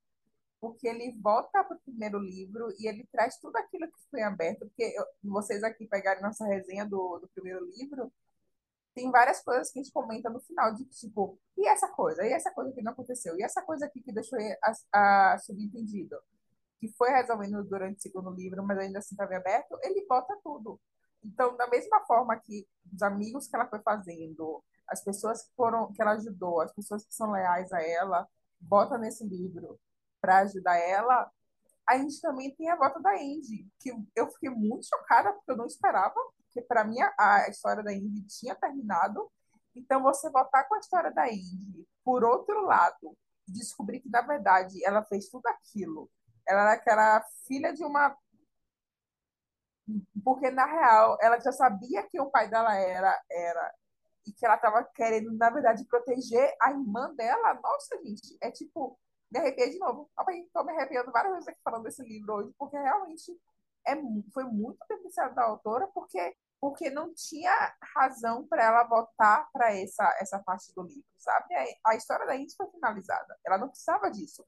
porque ele volta para o primeiro livro e ele traz tudo aquilo que foi aberto, porque eu, vocês aqui pegarem nossa resenha do, do primeiro livro, tem várias coisas que a gente comenta no final, de tipo, e essa coisa, e essa coisa que não aconteceu, e essa coisa aqui que deixou a, a subentendido, que foi resolvendo durante o segundo livro, mas ainda assim estava aberto, ele bota tudo. Então, da mesma forma que os amigos que ela foi fazendo, as pessoas que foram que ela ajudou, as pessoas que são leais a ela, vota nesse livro para ajudar ela, a gente também tem a volta da Andy, que eu fiquei muito chocada, porque eu não esperava, porque para mim a história da Andy tinha terminado. Então, você voltar com a história da Andy, por outro lado, descobrir que, na verdade, ela fez tudo aquilo. Ela era aquela filha de uma. Porque, na real, ela já sabia que o pai dela era, era e que ela estava querendo, na verdade, proteger a irmã dela. Nossa, gente, é tipo me arrepiei de novo. Estou me arrepiando várias vezes aqui falando desse livro hoje, porque realmente é, foi muito beneficiado da autora, porque, porque não tinha razão para ela voltar para essa, essa parte do livro, sabe? A, a história da Indy foi finalizada. Ela não precisava disso.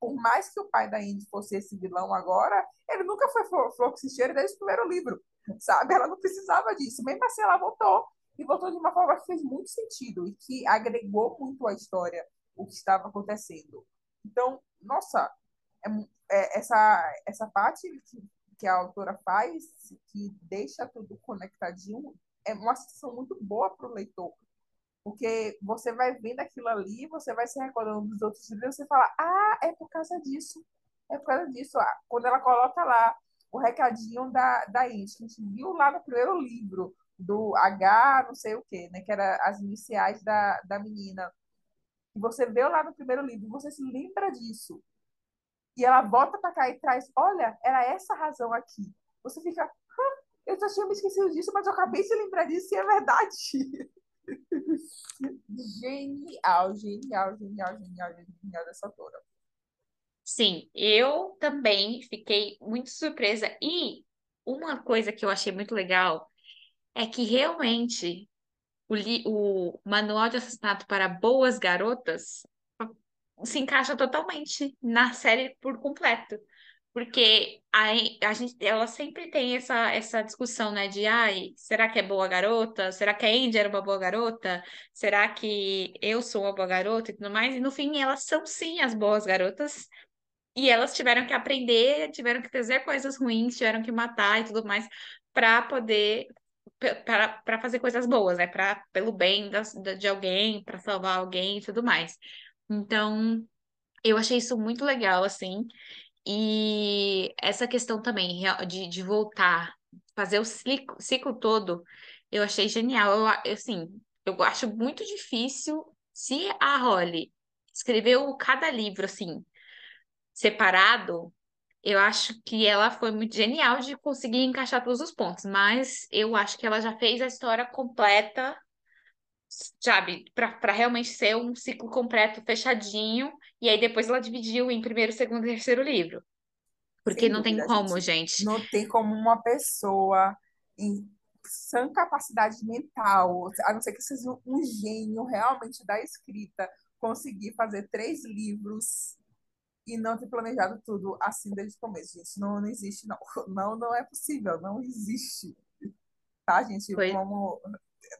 Por mais que o pai da Indy fosse esse vilão agora, ele nunca foi fluxicheiro desde o primeiro livro, sabe? Ela não precisava disso. Mesmo assim, ela voltou. E voltou de uma forma que fez muito sentido e que agregou muito à história o que estava acontecendo. Então, nossa, é, é, essa, essa parte que, que a autora faz, que deixa tudo conectadinho, é uma sensação muito boa para o leitor. Porque você vai vendo aquilo ali, você vai se recordando dos outros livros, você fala, ah, é por causa disso, é por causa disso. Ah, quando ela coloca lá o recadinho da, da Indy, que a gente viu lá no primeiro livro, do H, não sei o quê, né? Que era as iniciais da, da menina que você vê lá no primeiro livro, você se lembra disso, e ela volta para cá e traz, olha, era essa a razão aqui. Você fica, eu já tinha me esquecido disso, mas eu acabei de lembrar disso e é verdade. genial, genial, genial, genial, genial dessa autora. Sim, eu também fiquei muito surpresa. E uma coisa que eu achei muito legal é que realmente o, o Manual de Assassinato para Boas Garotas se encaixa totalmente na série por completo. Porque a, a gente, ela sempre tem essa, essa discussão, né? De, ai, será que é boa garota? Será que a Andy era uma boa garota? Será que eu sou uma boa garota e tudo mais? E no fim, elas são sim as boas garotas. E elas tiveram que aprender, tiveram que fazer coisas ruins, tiveram que matar e tudo mais para poder para fazer coisas boas, né? Para pelo bem das, de alguém, para salvar alguém e tudo mais. Então, eu achei isso muito legal, assim. E essa questão também de, de voltar, fazer o ciclo, ciclo todo, eu achei genial. Eu, assim, eu acho muito difícil se a Holly escreveu cada livro, assim, separado, eu acho que ela foi muito genial de conseguir encaixar todos os pontos, mas eu acho que ela já fez a história completa, sabe, para realmente ser um ciclo completo, fechadinho, e aí depois ela dividiu em primeiro, segundo e terceiro livro. Porque Sem não dúvida, tem como, gente, gente. Não tem como uma pessoa em sã capacidade mental, a não ser que seja um gênio realmente da escrita, conseguir fazer três livros e não ter planejado tudo assim desde o começo, gente. Não, não existe, não. Não, não é possível, não existe. Tá, gente? Foi. Como...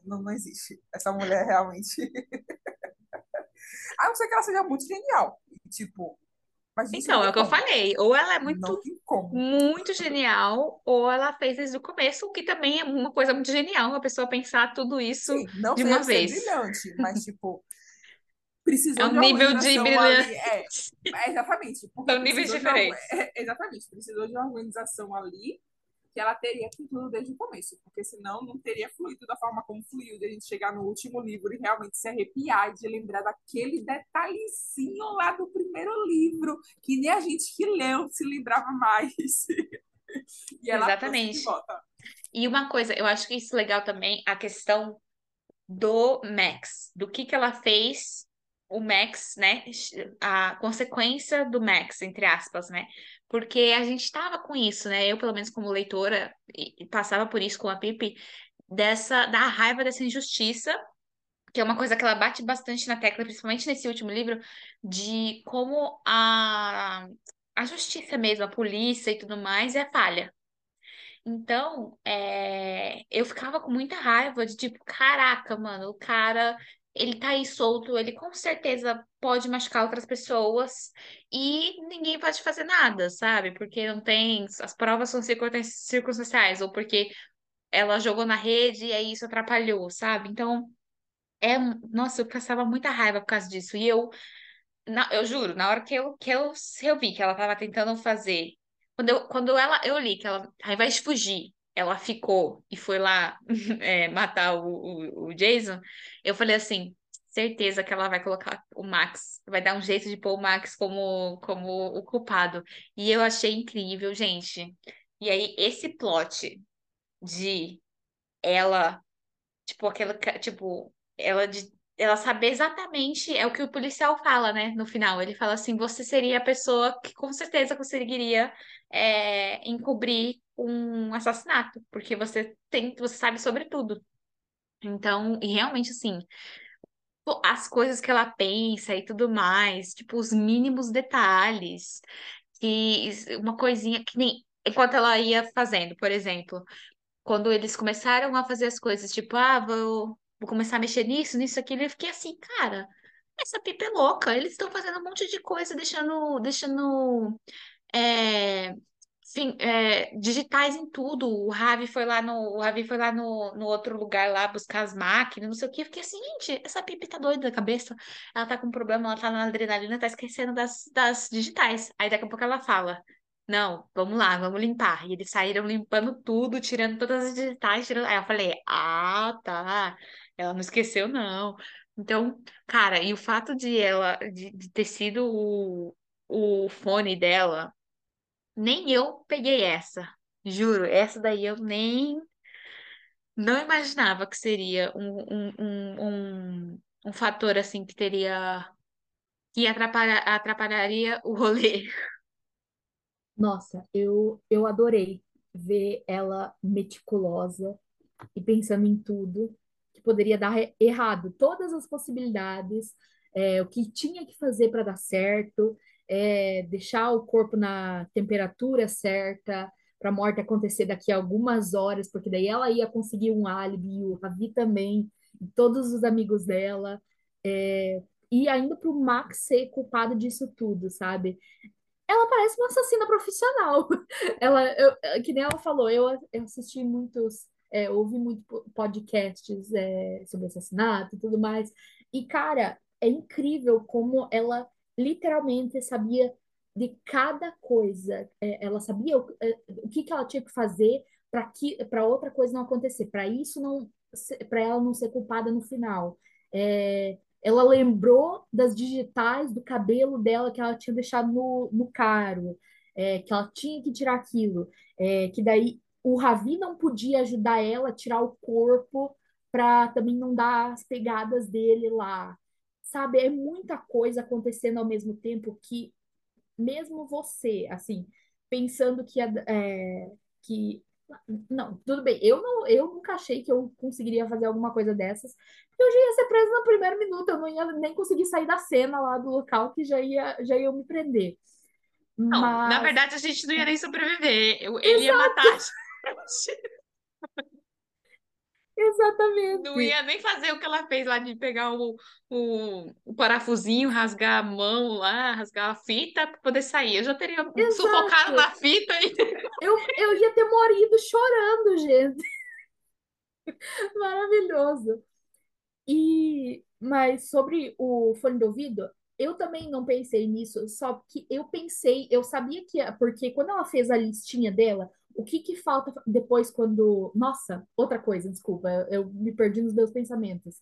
Não, não existe. Essa mulher realmente. a não ser que ela seja muito genial. Tipo. Então, é o que eu falei. Ou ela é muito, muito genial, ou ela fez desde o começo, o que também é uma coisa muito genial, uma pessoa pensar tudo isso Sim, não de uma vez. brilhante, mas tipo, precisou é um de nível de brilhante. É, é, exatamente. São é níveis diferentes. De, é, exatamente. Precisou de uma organização ali que ela teria que tudo desde o começo, porque senão não teria fluído da forma como fluiu, de a gente chegar no último livro e realmente se arrepiar de lembrar daquele detalhezinho lá do primeiro livro, que nem a gente que leu se lembrava mais. e ela Exatamente. E uma coisa, eu acho que isso é legal também, a questão do Max, do que que ela fez o Max, né? A consequência do Max, entre aspas, né? Porque a gente estava com isso, né? Eu, pelo menos como leitora, passava por isso com a Pipe, dessa, da raiva dessa injustiça, que é uma coisa que ela bate bastante na tecla, principalmente nesse último livro, de como a, a justiça mesmo, a polícia e tudo mais, é falha. Então, é, eu ficava com muita raiva de tipo, caraca, mano, o cara ele tá aí solto, ele com certeza pode machucar outras pessoas e ninguém pode fazer nada, sabe? Porque não tem. As provas são circunstanciais, ou porque ela jogou na rede e aí isso atrapalhou, sabe? Então, é. Nossa, eu passava muita raiva por causa disso. E eu na- eu juro, na hora que eu, que eu, eu vi que ela tava tentando fazer, quando eu, quando ela, eu li que ela, ao invés de fugir, ela ficou e foi lá é, matar o, o, o Jason, eu falei assim, certeza que ela vai colocar o Max, vai dar um jeito de pôr o Max como, como o culpado. E eu achei incrível, gente. E aí, esse plot de ela, tipo, aquela, tipo, ela de ela saber exatamente é o que o policial fala, né? No final, ele fala assim: você seria a pessoa que com certeza conseguiria é, encobrir um assassinato, porque você tem, você sabe sobre tudo. Então, e realmente assim, as coisas que ela pensa e tudo mais, tipo, os mínimos detalhes, que uma coisinha que nem enquanto ela ia fazendo, por exemplo quando eles começaram a fazer as coisas, tipo, ah, vou, vou começar a mexer nisso, nisso, aquilo, eu fiquei assim, cara, essa pipa é louca, eles estão fazendo um monte de coisa, deixando, deixando é, fim- é, digitais em tudo. O Ravi foi lá no, o Ravi foi lá no, no outro lugar lá buscar as máquinas, não sei o quê. Eu fiquei assim, gente, essa Pipi tá doida da cabeça. Ela tá com problema, ela tá na adrenalina, tá esquecendo das, das digitais. Aí daqui a pouco ela fala. Não, vamos lá, vamos limpar. E eles saíram limpando tudo, tirando todas as digitais, tirando... Aí eu falei, ah, tá. Ela não esqueceu, não. Então, cara, e o fato de ela de, de ter sido o, o fone dela nem eu peguei essa. Juro, essa daí eu nem não imaginava que seria um, um, um, um, um fator assim que teria que atrapalha, atrapalharia o rolê. Nossa, eu, eu adorei ver ela meticulosa e pensando em tudo que poderia dar errado, todas as possibilidades, é, o que tinha que fazer para dar certo, é, deixar o corpo na temperatura certa para a morte acontecer daqui a algumas horas, porque daí ela ia conseguir um álibi, o Ravi também, todos os amigos dela, é, e ainda para o Max ser culpado disso tudo, sabe? Ela parece uma assassina profissional. Ela, eu, é, que nem ela falou, eu, eu assisti muitos, é, ouvi muitos podcasts é, sobre assassinato e tudo mais. E, cara, é incrível como ela literalmente sabia de cada coisa. É, ela sabia o, é, o que, que ela tinha que fazer para que para outra coisa não acontecer, para isso não para ela não ser culpada no final. É, ela lembrou das digitais do cabelo dela que ela tinha deixado no, no caro, é, que ela tinha que tirar aquilo, é, que daí o Ravi não podia ajudar ela a tirar o corpo para também não dar as pegadas dele lá. Sabe, é muita coisa acontecendo ao mesmo tempo que mesmo você, assim, pensando que, é, que não, tudo bem. Eu não, eu nunca achei que eu conseguiria fazer alguma coisa dessas. Eu já ia ser presa no primeiro minuto, eu não ia nem conseguir sair da cena lá do local que já ia, já ia me prender. Não, na Mas, verdade a gente não ia nem sobreviver. Eu- Ele ia matar a gente. Não exatamente, ia nem fazer o que ela fez lá de pegar o, o, o parafusinho, rasgar a mão lá, rasgar a fita para poder sair. Eu já teria sufocado exato. na fita e Eu, eu ia ter morrido chorando, gente. Maravilhoso. E, mas sobre o fone de ouvido, eu também não pensei nisso, só que eu pensei, eu sabia que, porque quando ela fez a listinha dela, o que que falta depois quando. Nossa, outra coisa, desculpa, eu, me perdi nos meus pensamentos.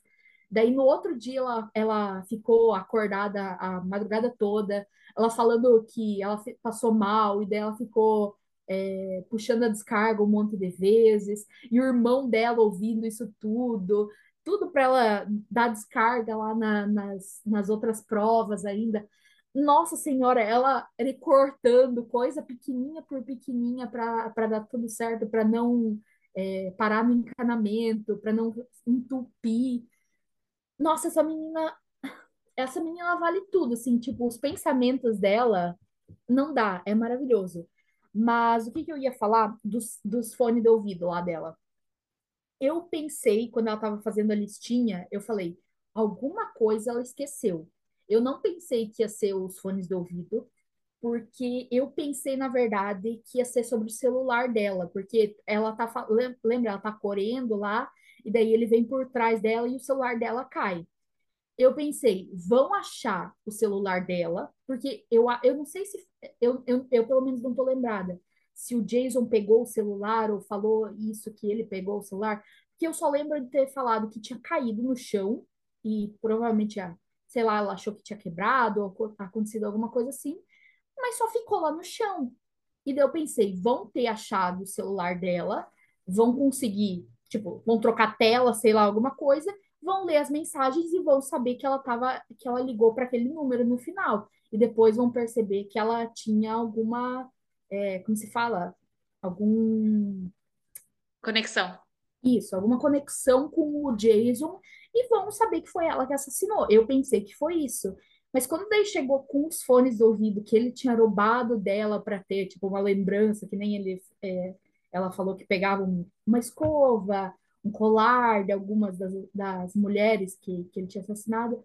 Daí no outro dia ela, ela ficou acordada a madrugada toda, ela falando que ela passou mal, e daí ela ficou é, puxando a descarga um monte de vezes, e o irmão dela ouvindo isso tudo tudo para ela dar descarga lá na- nas, nas outras provas ainda. Nossa Senhora, ela recortando coisa pequenininha por pequenininha para dar tudo certo, para não é, parar no encanamento, para não entupir. Nossa, essa menina, essa menina ela vale tudo, assim, tipo, os pensamentos dela não dá, é maravilhoso. Mas o que que eu ia falar dos, dos fones de ouvido lá dela? eu pensei, quando ela estava fazendo a listinha, eu falei, alguma coisa ela esqueceu. Eu não pensei que ia ser os fones de ouvido, porque eu pensei, na verdade, que ia ser sobre o celular dela, porque ela tá, lembra, ela tá correndo lá, e daí ele vem por trás dela e o celular dela cai. eu pensei, vão achar o celular dela, porque eu, eu não sei se. Eu, eu, eu pelo menos não tô lembrada se o Jason pegou o celular ou falou isso que ele pegou o celular, porque eu só lembro de ter falado que tinha caído no chão e provavelmente, sei lá, ela achou que tinha quebrado ou acontecido alguma coisa assim, mas só ficou lá no chão. E daí eu pensei, vão ter achado o celular dela, vão conseguir, tipo, vão trocar tela, sei lá, alguma coisa, vão ler as mensagens e vão saber que ela tava, que ela ligou para aquele número no final. E depois vão perceber que ela tinha alguma, é, como se fala? Algum. Conexão. Isso, alguma conexão com o Jason e vão saber que foi ela que assassinou. Eu pensei que foi isso. Mas quando daí chegou com os fones do ouvido que ele tinha roubado dela para ter, tipo, uma lembrança, que nem ele, é, ela falou que pegava um, uma escova, um colar de algumas das, das mulheres que, que ele tinha assassinado.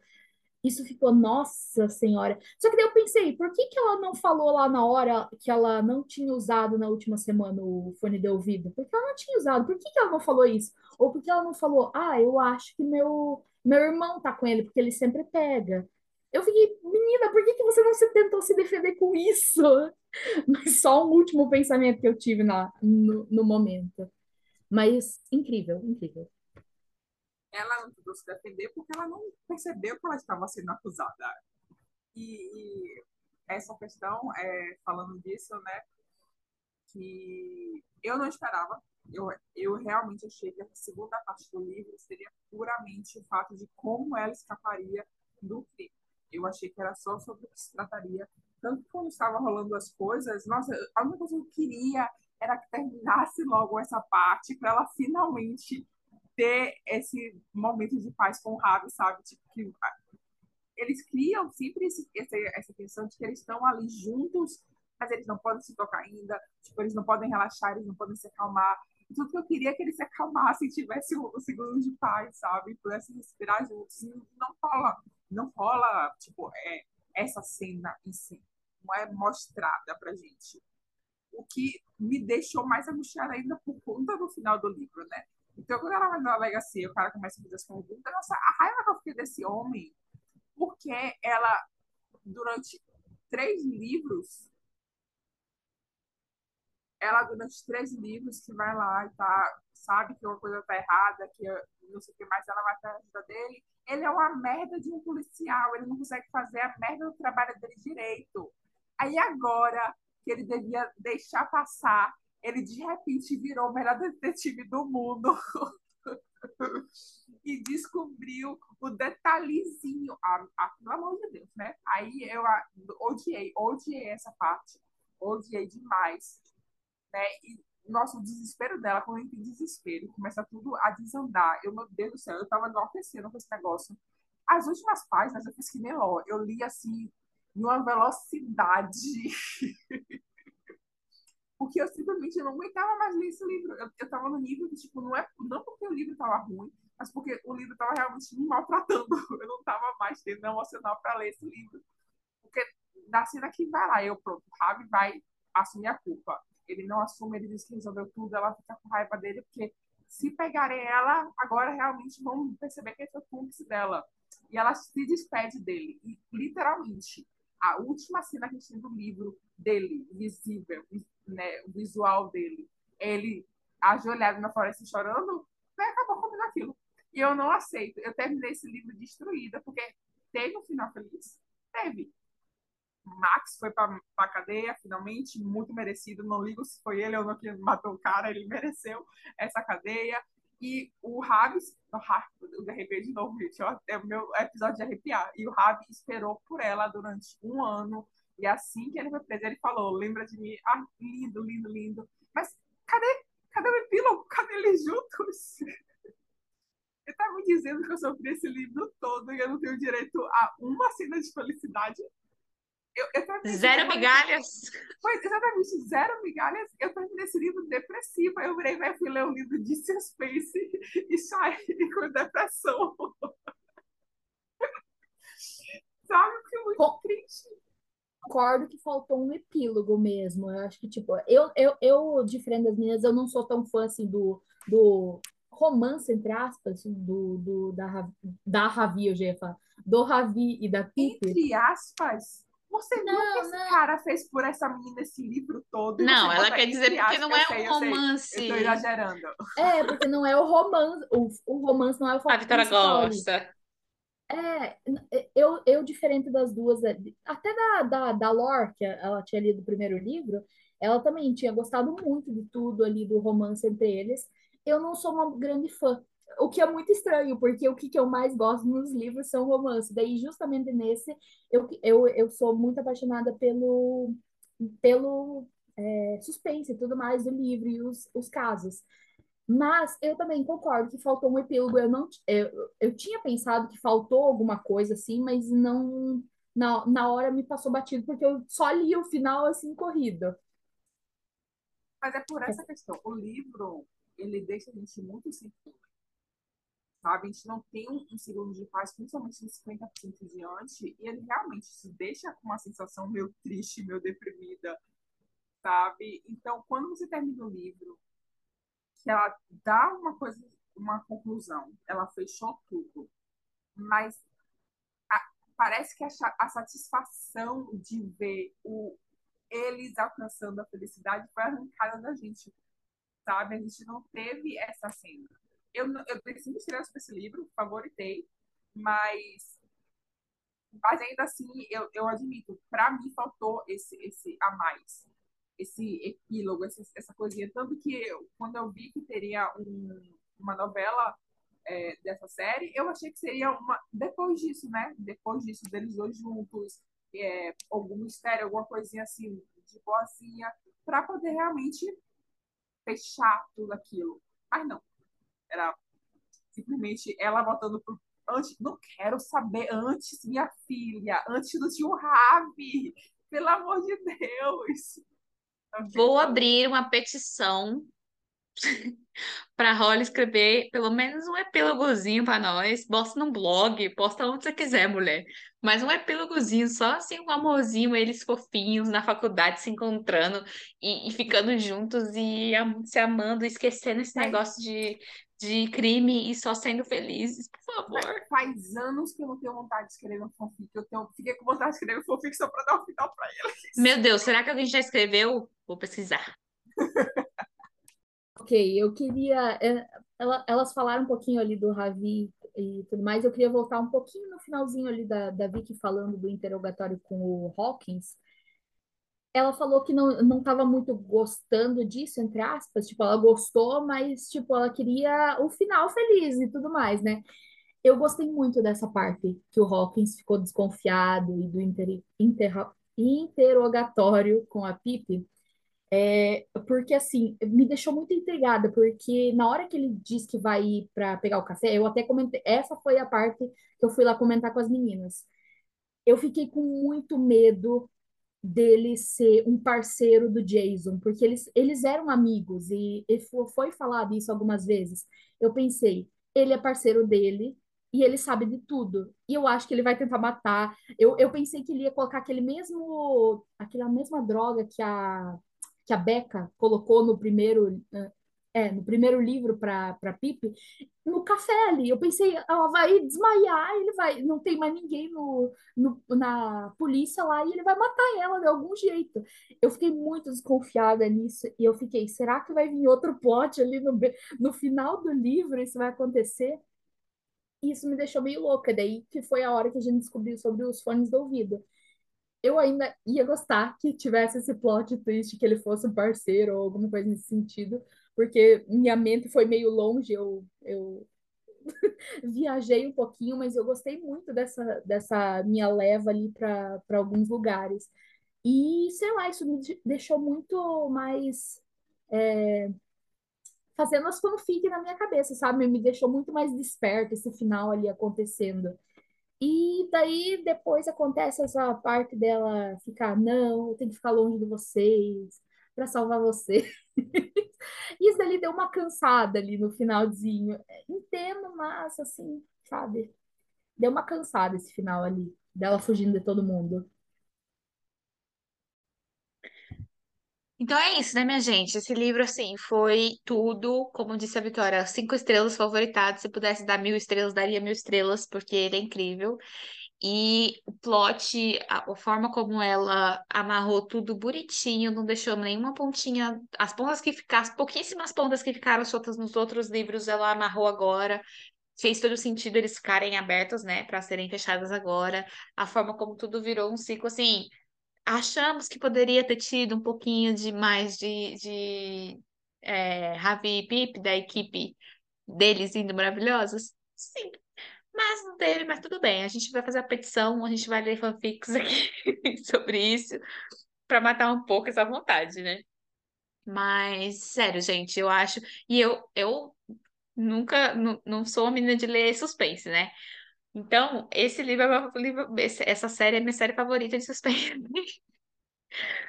Isso ficou, nossa senhora. Só que daí eu pensei, por que que ela não falou lá na hora que ela não tinha usado na última semana o fone de ouvido? Porque ela não tinha usado. Por que que ela não falou isso? Ou porque ela não falou, ah, eu acho que meu, meu irmão tá com ele, porque ele sempre pega. Eu fiquei, menina, por que que você não se tentou se defender com isso? Mas só um último pensamento que eu tive na, no, no momento. Mas incrível, incrível. Ela não tentou se defender porque ela não percebeu que ela estava sendo acusada. E, e essa questão, é, falando disso, né, que eu não esperava. Eu, eu realmente achei que a segunda parte do livro seria puramente o fato de como ela escaparia do crime. Eu achei que era só sobre o que se trataria. Tanto quando estava rolando as coisas, nossa, a única coisa que eu queria era que terminasse logo essa parte para ela finalmente ter esse momento de paz com o Ravi, sabe? Tipo, que eles criam sempre esse, essa, essa tensão de que eles estão ali juntos, mas eles não podem se tocar ainda, tipo, eles não podem relaxar, eles não podem se acalmar. E tudo que eu queria é que eles se acalmassem, tivesse um, um segundo de paz, sabe? Pudessem respirar juntos. Não rola, não rola, tipo, é, essa cena em si. Não é mostrada pra gente o que me deixou mais angustiada ainda por conta do final do livro, né? Então, quando ela vai na delegacia, o cara começa a fazer as perguntas, nossa, a raiva que eu fiquei desse homem, porque ela, durante três livros, ela, durante três livros, que vai lá e tá, sabe que uma coisa tá errada, que não sei o que mais, ela vai ter a ajuda dele, ele é uma merda de um policial, ele não consegue fazer a merda do trabalho dele direito. Aí agora, que ele devia deixar passar. Ele de repente virou o melhor detetive do mundo. e descobriu o detalhezinho. Ah, ah, pelo amor de Deus, né? Aí eu ah, odiei, odiei essa parte. Odiei demais. Né? E, nossa, o desespero dela, quando entra em desespero, começa tudo a desandar. Eu, meu Deus do céu, eu tava enlouquecendo com esse negócio. As últimas páginas eu fiz que nem Ló. Eu li assim, numa velocidade. porque eu simplesmente não aguentava mais ler esse livro. Eu, eu tava no nível que, tipo, não é não porque o livro tava ruim, mas porque o livro tava realmente me maltratando. Eu não tava mais tendo emocional para ler esse livro. Porque na cena que vai lá, eu, pronto, o Ravi vai assumir a culpa. Ele não assume, ele diz que resolveu tudo, ela fica com raiva dele, porque se pegarem ela, agora realmente vão perceber que ele foi cúmplice dela. E ela se despede dele, e, literalmente a última cena que a gente tem do livro dele, visível, né, o visual dele, ele ajoelhado na floresta chorando, vai acabou comigo aquilo. E eu não aceito. Eu terminei esse livro destruída, porque teve um final feliz? Teve. Max foi para a cadeia, finalmente, muito merecido. Não ligo se foi ele ou não que matou o cara, ele mereceu essa cadeia. E o Raves, eu arrepiei de novo, gente, é o meu episódio de arrepiar. E o Ravi esperou por ela durante um ano. E assim que ele foi preso, ele falou: Lembra de mim? Ah, lindo, lindo, lindo. Mas cadê, cadê o epílogo? Cadê eles juntos? Ele tá me dizendo que eu sofri esse livro todo e eu não tenho direito a uma cena de felicidade. Eu, eu zero migalhas. Foi exatamente, zero migalhas. Eu terminei esse livro depressivo. Aí eu virei e fui ler um livro de suspense e saí com depressão. Sabe? Porque muito Com... triste. Concordo que faltou um epílogo mesmo. Eu acho que, tipo, eu, eu, eu diferente das meninas, eu não sou tão fã assim do, do romance, entre aspas, do, do, da, da Ravi, eu já ia falar, do Ravi e da Pipe. Entre aspas, você viu o que Não, esse não. cara fez por essa menina esse livro todo? Não, ela quer dizer porque aspas, não é sei, um eu sei. romance. Eu tô exagerando. É, porque não é o romance, o, o romance não é o A foco Vitória gosta. É, eu, eu diferente das duas, é, até da, da, da Lore, que ela tinha lido o primeiro livro, ela também tinha gostado muito de tudo ali do romance entre eles. Eu não sou uma grande fã, o que é muito estranho, porque o que, que eu mais gosto nos livros são romances. Daí, justamente nesse, eu, eu, eu sou muito apaixonada pelo, pelo é, suspense e tudo mais do livro e os, os casos. Mas eu também concordo que faltou um epílogo. Eu não, eu, eu tinha pensado que faltou alguma coisa assim, mas não na, na hora me passou batido porque eu só li o final assim corrido. Mas é por essa questão. O livro, ele deixa a gente muito sem sabe? A gente não tem um, um segundo de paz, principalmente nos 50% diante, e ele realmente se deixa com uma sensação meio triste, meio deprimida, sabe? Então, quando você termina o livro, que ela dá uma coisa, uma conclusão, ela fechou tudo, mas a- parece que a, a satisfação de ver o, eles alcançando a felicidade foi arrancada da gente, sabe? A gente não teve essa cena. Eu, eu estrelas para esse livro, favoritei, mas, mas ainda assim, eu, eu admito, para mim faltou esse, esse a mais, esse epílogo, esse, essa coisinha. Tanto que eu, quando eu vi que teria um, uma novela é, dessa série, eu achei que seria uma. Depois disso, né? Depois disso, deles dois juntos, é, algum mistério, alguma coisinha assim, de boazinha, para poder realmente fechar tudo aquilo. Mas não. Era simplesmente ela voltando pro. Antes, não quero saber antes, minha filha, antes do tio Ravi. Pelo amor de Deus. Vou abrir uma petição para Holly escrever pelo menos um epílogozinho para nós. Posta no blog, posta onde você quiser, mulher. Mas um epílogozinho, só assim, um amorzinho, eles fofinhos na faculdade se encontrando e, e ficando juntos e am- se amando, esquecendo esse negócio de, de crime e só sendo felizes, por favor. faz anos que eu não tenho vontade de escrever um fanfic. Eu tenho, fiquei com vontade de escrever fanfic só pra dar um final pra eles. Meu Deus, será que alguém já escreveu? Vou pesquisar. Ok, eu queria. é, ela- elas falaram um pouquinho ali do Ravi e tudo mais. Eu queria voltar um pouquinho no finalzinho ali da, da Vicky falando do interrogatório com o Hawkins. Ela falou que não, não estava muito gostando disso, entre aspas. Tipo, ela gostou, mas, tipo, ela queria o final feliz e tudo mais, né? Eu gostei muito dessa parte, que o Hawkins ficou desconfiado e do inter, interra- interrogatório com a Pip. É, porque assim, me deixou muito intrigada, porque na hora que ele diz que vai ir para pegar o café, eu até comentei, essa foi a parte que eu fui lá comentar com as meninas. Eu fiquei com muito medo dele ser um parceiro do Jason, porque eles, eles eram amigos e, e fo- foi falado isso algumas vezes. Eu pensei, ele é parceiro dele e ele sabe de tudo. E eu acho que ele vai tentar matar. Eu, eu pensei que ele ia colocar aquele mesmo, aquela mesma droga que a que a Becca colocou no primeiro eh, é, no primeiro livro para Pipe, no café ali. Eu pensei, ela vai desmaiar, ele vai, não tem mais ninguém no, no, na polícia lá e ele vai matar ela de algum jeito. Eu fiquei muito desconfiada nisso e eu fiquei, será que vai vir outro plot ali no, no final do livro? Isso vai acontecer? E isso me deixou meio louca. Daí que foi a hora que a gente descobriu sobre os fones do ouvido. Eu ainda ia gostar que tivesse esse plot twist, que ele fosse um parceiro ou alguma coisa nesse sentido, porque minha mente foi meio longe, eu, eu viajei um pouquinho, mas eu gostei muito dessa, dessa minha leva ali para alguns lugares. E, sei lá, isso me de- deixou muito mais é, fazendo as fanfic na minha cabeça, sabe? Me deixou muito mais desperto esse final ali acontecendo. E daí depois acontece essa parte dela ficar, não, eu tenho que ficar longe de vocês para salvar vocês. Isso dali deu uma cansada ali no finalzinho. Entendo, mas assim, sabe? Deu uma cansada esse final ali, dela fugindo de todo mundo. Então é isso, né, minha gente? Esse livro, assim, foi tudo, como disse a Vitória, cinco estrelas favoritadas. Se pudesse dar mil estrelas, daria mil estrelas, porque ele é incrível. E o plot, a, a forma como ela amarrou tudo bonitinho, não deixou nenhuma pontinha. As pontas que ficaram, as pouquíssimas pontas que ficaram soltas nos outros livros, ela amarrou agora. Fez todo sentido eles ficarem abertos, né, para serem fechadas agora. A forma como tudo virou um ciclo, assim achamos que poderia ter tido um pouquinho de mais de, de é, Ravi e Pip, da equipe deles indo maravilhosos? Sim. Mas não teve, mas tudo bem. A gente vai fazer a petição, a gente vai ler fanfics aqui sobre isso, para matar um pouco essa vontade, né? Mas, sério, gente, eu acho. E eu, eu nunca, não, sou uma menina de ler suspense, né? Então, esse livro é meu livro, essa série é minha série favorita de suspense.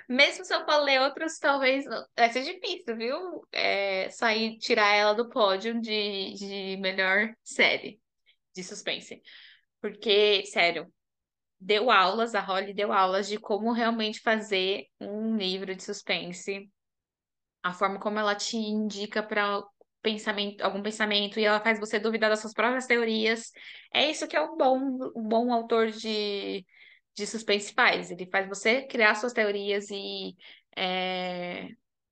Mesmo se eu for ler outros, talvez vai ser difícil, viu? É, sair, tirar ela do pódio de, de melhor série de suspense. Porque, sério, deu aulas, a Holly deu aulas de como realmente fazer um livro de suspense. A forma como ela te indica para pensamento, algum pensamento e ela faz você duvidar das suas próprias teorias. É isso que é um bom, um bom autor de, de suspense faz. Ele faz você criar suas teorias e é,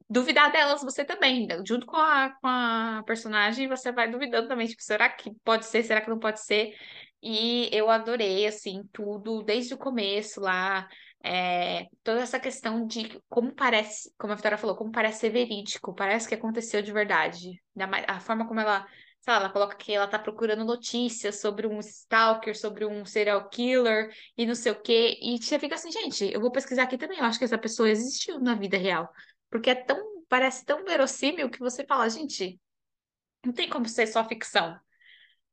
duvidar delas você também. Junto com a, com a personagem, você vai duvidando também. Tipo, será que pode ser? Será que não pode ser? E eu adorei, assim, tudo, desde o começo lá. É, toda essa questão de como parece, como a Vitória falou, como parece ser verídico, parece que aconteceu de verdade. A forma como ela, sei lá, ela coloca que ela tá procurando notícias sobre um stalker, sobre um serial killer e não sei o quê. E você fica assim, gente, eu vou pesquisar aqui também, eu acho que essa pessoa existiu na vida real. Porque é tão, parece tão verossímil que você fala, gente, não tem como ser só ficção.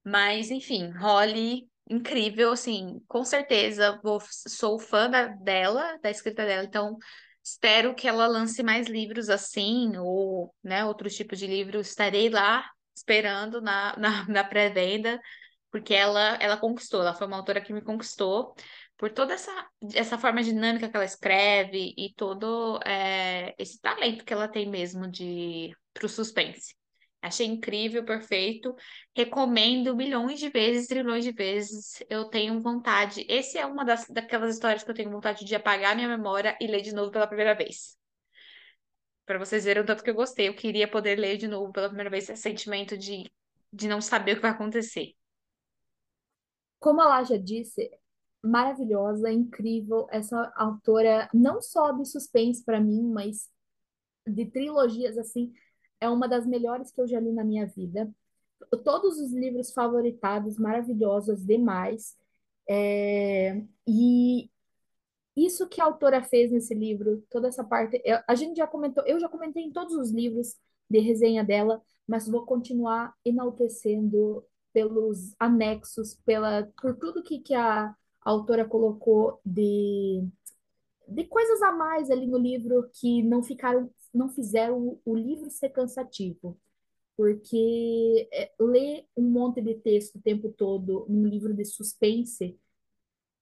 Mas, enfim, Holly incrível, assim, com certeza vou, sou fã da, dela, da escrita dela, então espero que ela lance mais livros assim, ou, né, outros tipos de livros, estarei lá esperando na, na, na pré-venda, porque ela, ela conquistou, ela foi uma autora que me conquistou por toda essa, essa forma dinâmica que ela escreve e todo é, esse talento que ela tem mesmo de para o suspense. Achei incrível, perfeito. Recomendo milhões de vezes, trilhões de vezes. Eu tenho vontade. Esse é uma das, daquelas histórias que eu tenho vontade de apagar minha memória e ler de novo pela primeira vez. Para vocês verem o tanto que eu gostei. Eu queria poder ler de novo pela primeira vez esse sentimento de, de não saber o que vai acontecer. Como a Lá já disse, maravilhosa, incrível. Essa autora, não só de suspense para mim, mas de trilogias assim é uma das melhores que eu já li na minha vida. Todos os livros favoritados, maravilhosos demais. É, e isso que a autora fez nesse livro, toda essa parte, eu, a gente já comentou, eu já comentei em todos os livros de resenha dela, mas vou continuar enaltecendo pelos anexos, pela, por tudo que, que a, a autora colocou de, de coisas a mais ali no livro que não ficaram não fizeram o, livro ser cansativo. Porque é, ler um monte de texto o tempo todo num livro de suspense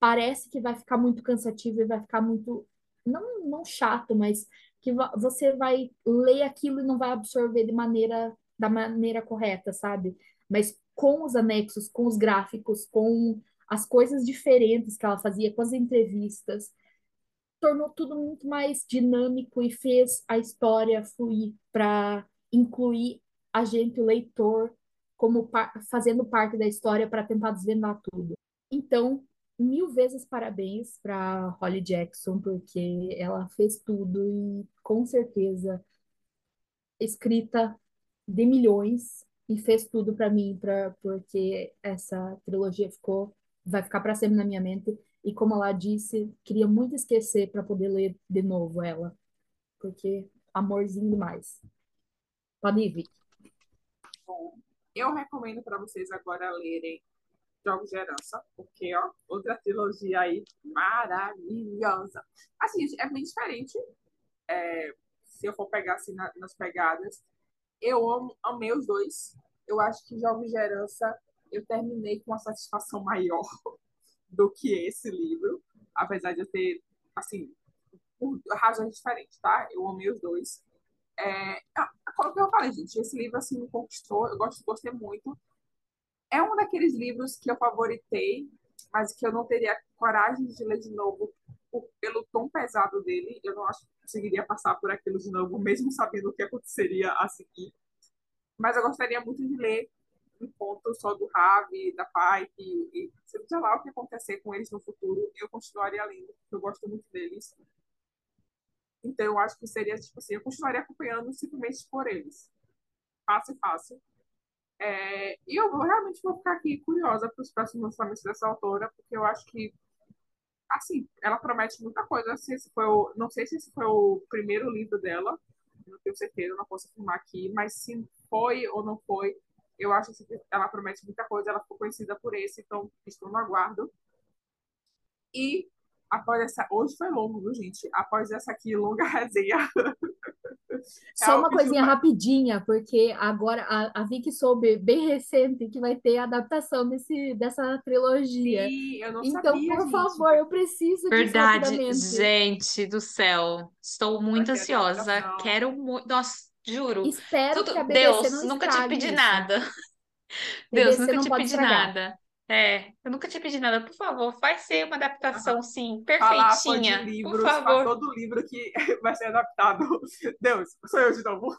parece que vai ficar muito cansativo e vai ficar muito, não, não chato, mas que você vai ler aquilo e não vai absorver de maneira da maneira correta, sabe? Mas com os anexos, com os gráficos, com as coisas diferentes que ela fazia, com as entrevistas, tornou tudo muito mais dinâmico e fez a história fluir para incluir a gente, o leitor, como par fazendo parte da história para tentar desvendar tudo. Então, mil vezes parabéns para Holly Jackson, porque ela fez tudo e com certeza escrita de milhões e fez tudo para mim, pra, porque essa trilogia ficou vai ficar para sempre na minha mente. E como ela disse, queria muito esquecer para poder ler de novo ela, porque amorzinho demais. Vicky. Bom, eu recomendo para vocês agora lerem Jogos de Herança, porque, ó, outra trilogia aí maravilhosa. Assim, é bem diferente. É, se eu for pegar assim na, nas pegadas, eu amo, amei os dois. Eu acho que Jogos de Herança eu terminei com uma satisfação maior do que esse livro, apesar de eu ter, assim, razões diferentes, tá? Eu amei os dois. É, como eu falei, gente, esse livro assim me conquistou, eu gosto, gostei muito. É um daqueles livros que eu favoritei, mas que eu não teria coragem de ler de novo por, pelo tom pesado dele. Eu não acho que conseguiria passar por aquilo de novo, mesmo sabendo o que aconteceria a seguir. Mas eu gostaria muito de ler ponto só do Ravi, da Pai, e, e seja lá o que acontecer com eles no futuro, eu continuaria lendo, porque eu gosto muito deles. Então, eu acho que seria, tipo assim, eu continuaria acompanhando simplesmente por eles. Fácil, fácil. É, e eu vou, realmente vou ficar aqui curiosa para os próximos lançamentos dessa autora, porque eu acho que, assim, ela promete muita coisa. Não sei se foi o, não sei se esse foi o primeiro livro dela, não tenho certeza, não posso afirmar aqui, mas se foi ou não foi, eu acho que ela promete muita coisa. Ela ficou conhecida por esse, então estou no aguardo. E após essa. Hoje foi longo, viu, gente? Após essa aqui longa resenha. Só é uma coisinha rapidinha, porque agora a, a Vicky soube bem recente que vai ter adaptação desse, dessa trilogia. Sim, eu não então, sabia, por gente. favor, eu preciso Verdade, disso gente do céu. Estou muito ansiosa. Quero muito. Nossa, juro. Espero Tudo- que a BBC Deus, não nunca te pedi isso. nada. Deus, BBC nunca te pedi estragar. nada. É, eu nunca te pedi nada. Por favor, faz ser uma adaptação, sim, de perfeitinha. Por livros, para favor. todo livro que vai ser adaptado. Deus, sou eu de novo.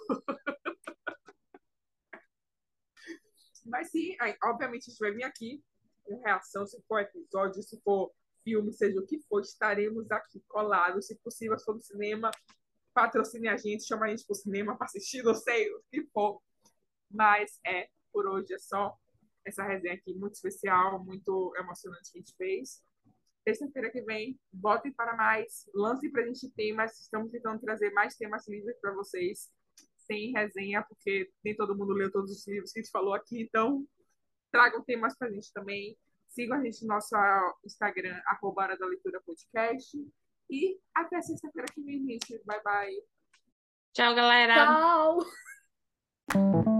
Mas sim, aí, obviamente a gente vai vir aqui com reação, se for episódio, se for filme, seja o que for, estaremos aqui colados, se possível, se for no cinema, patrocine a gente, chama a gente pro cinema para assistir, não sei o que for. Mas é, por hoje é só essa resenha aqui muito especial, muito emocionante que a gente fez. Terça-feira que vem, votem para mais, lancem para a gente temas. Estamos tentando trazer mais temas livres para vocês, sem resenha, porque nem todo mundo leu todos os livros que a gente falou aqui. Então, tragam temas para a gente também. Sigam a gente no nosso Instagram, arroba da Leitura Podcast. E até sexta-feira que vem, gente. Bye, bye. Tchau, galera. Tchau!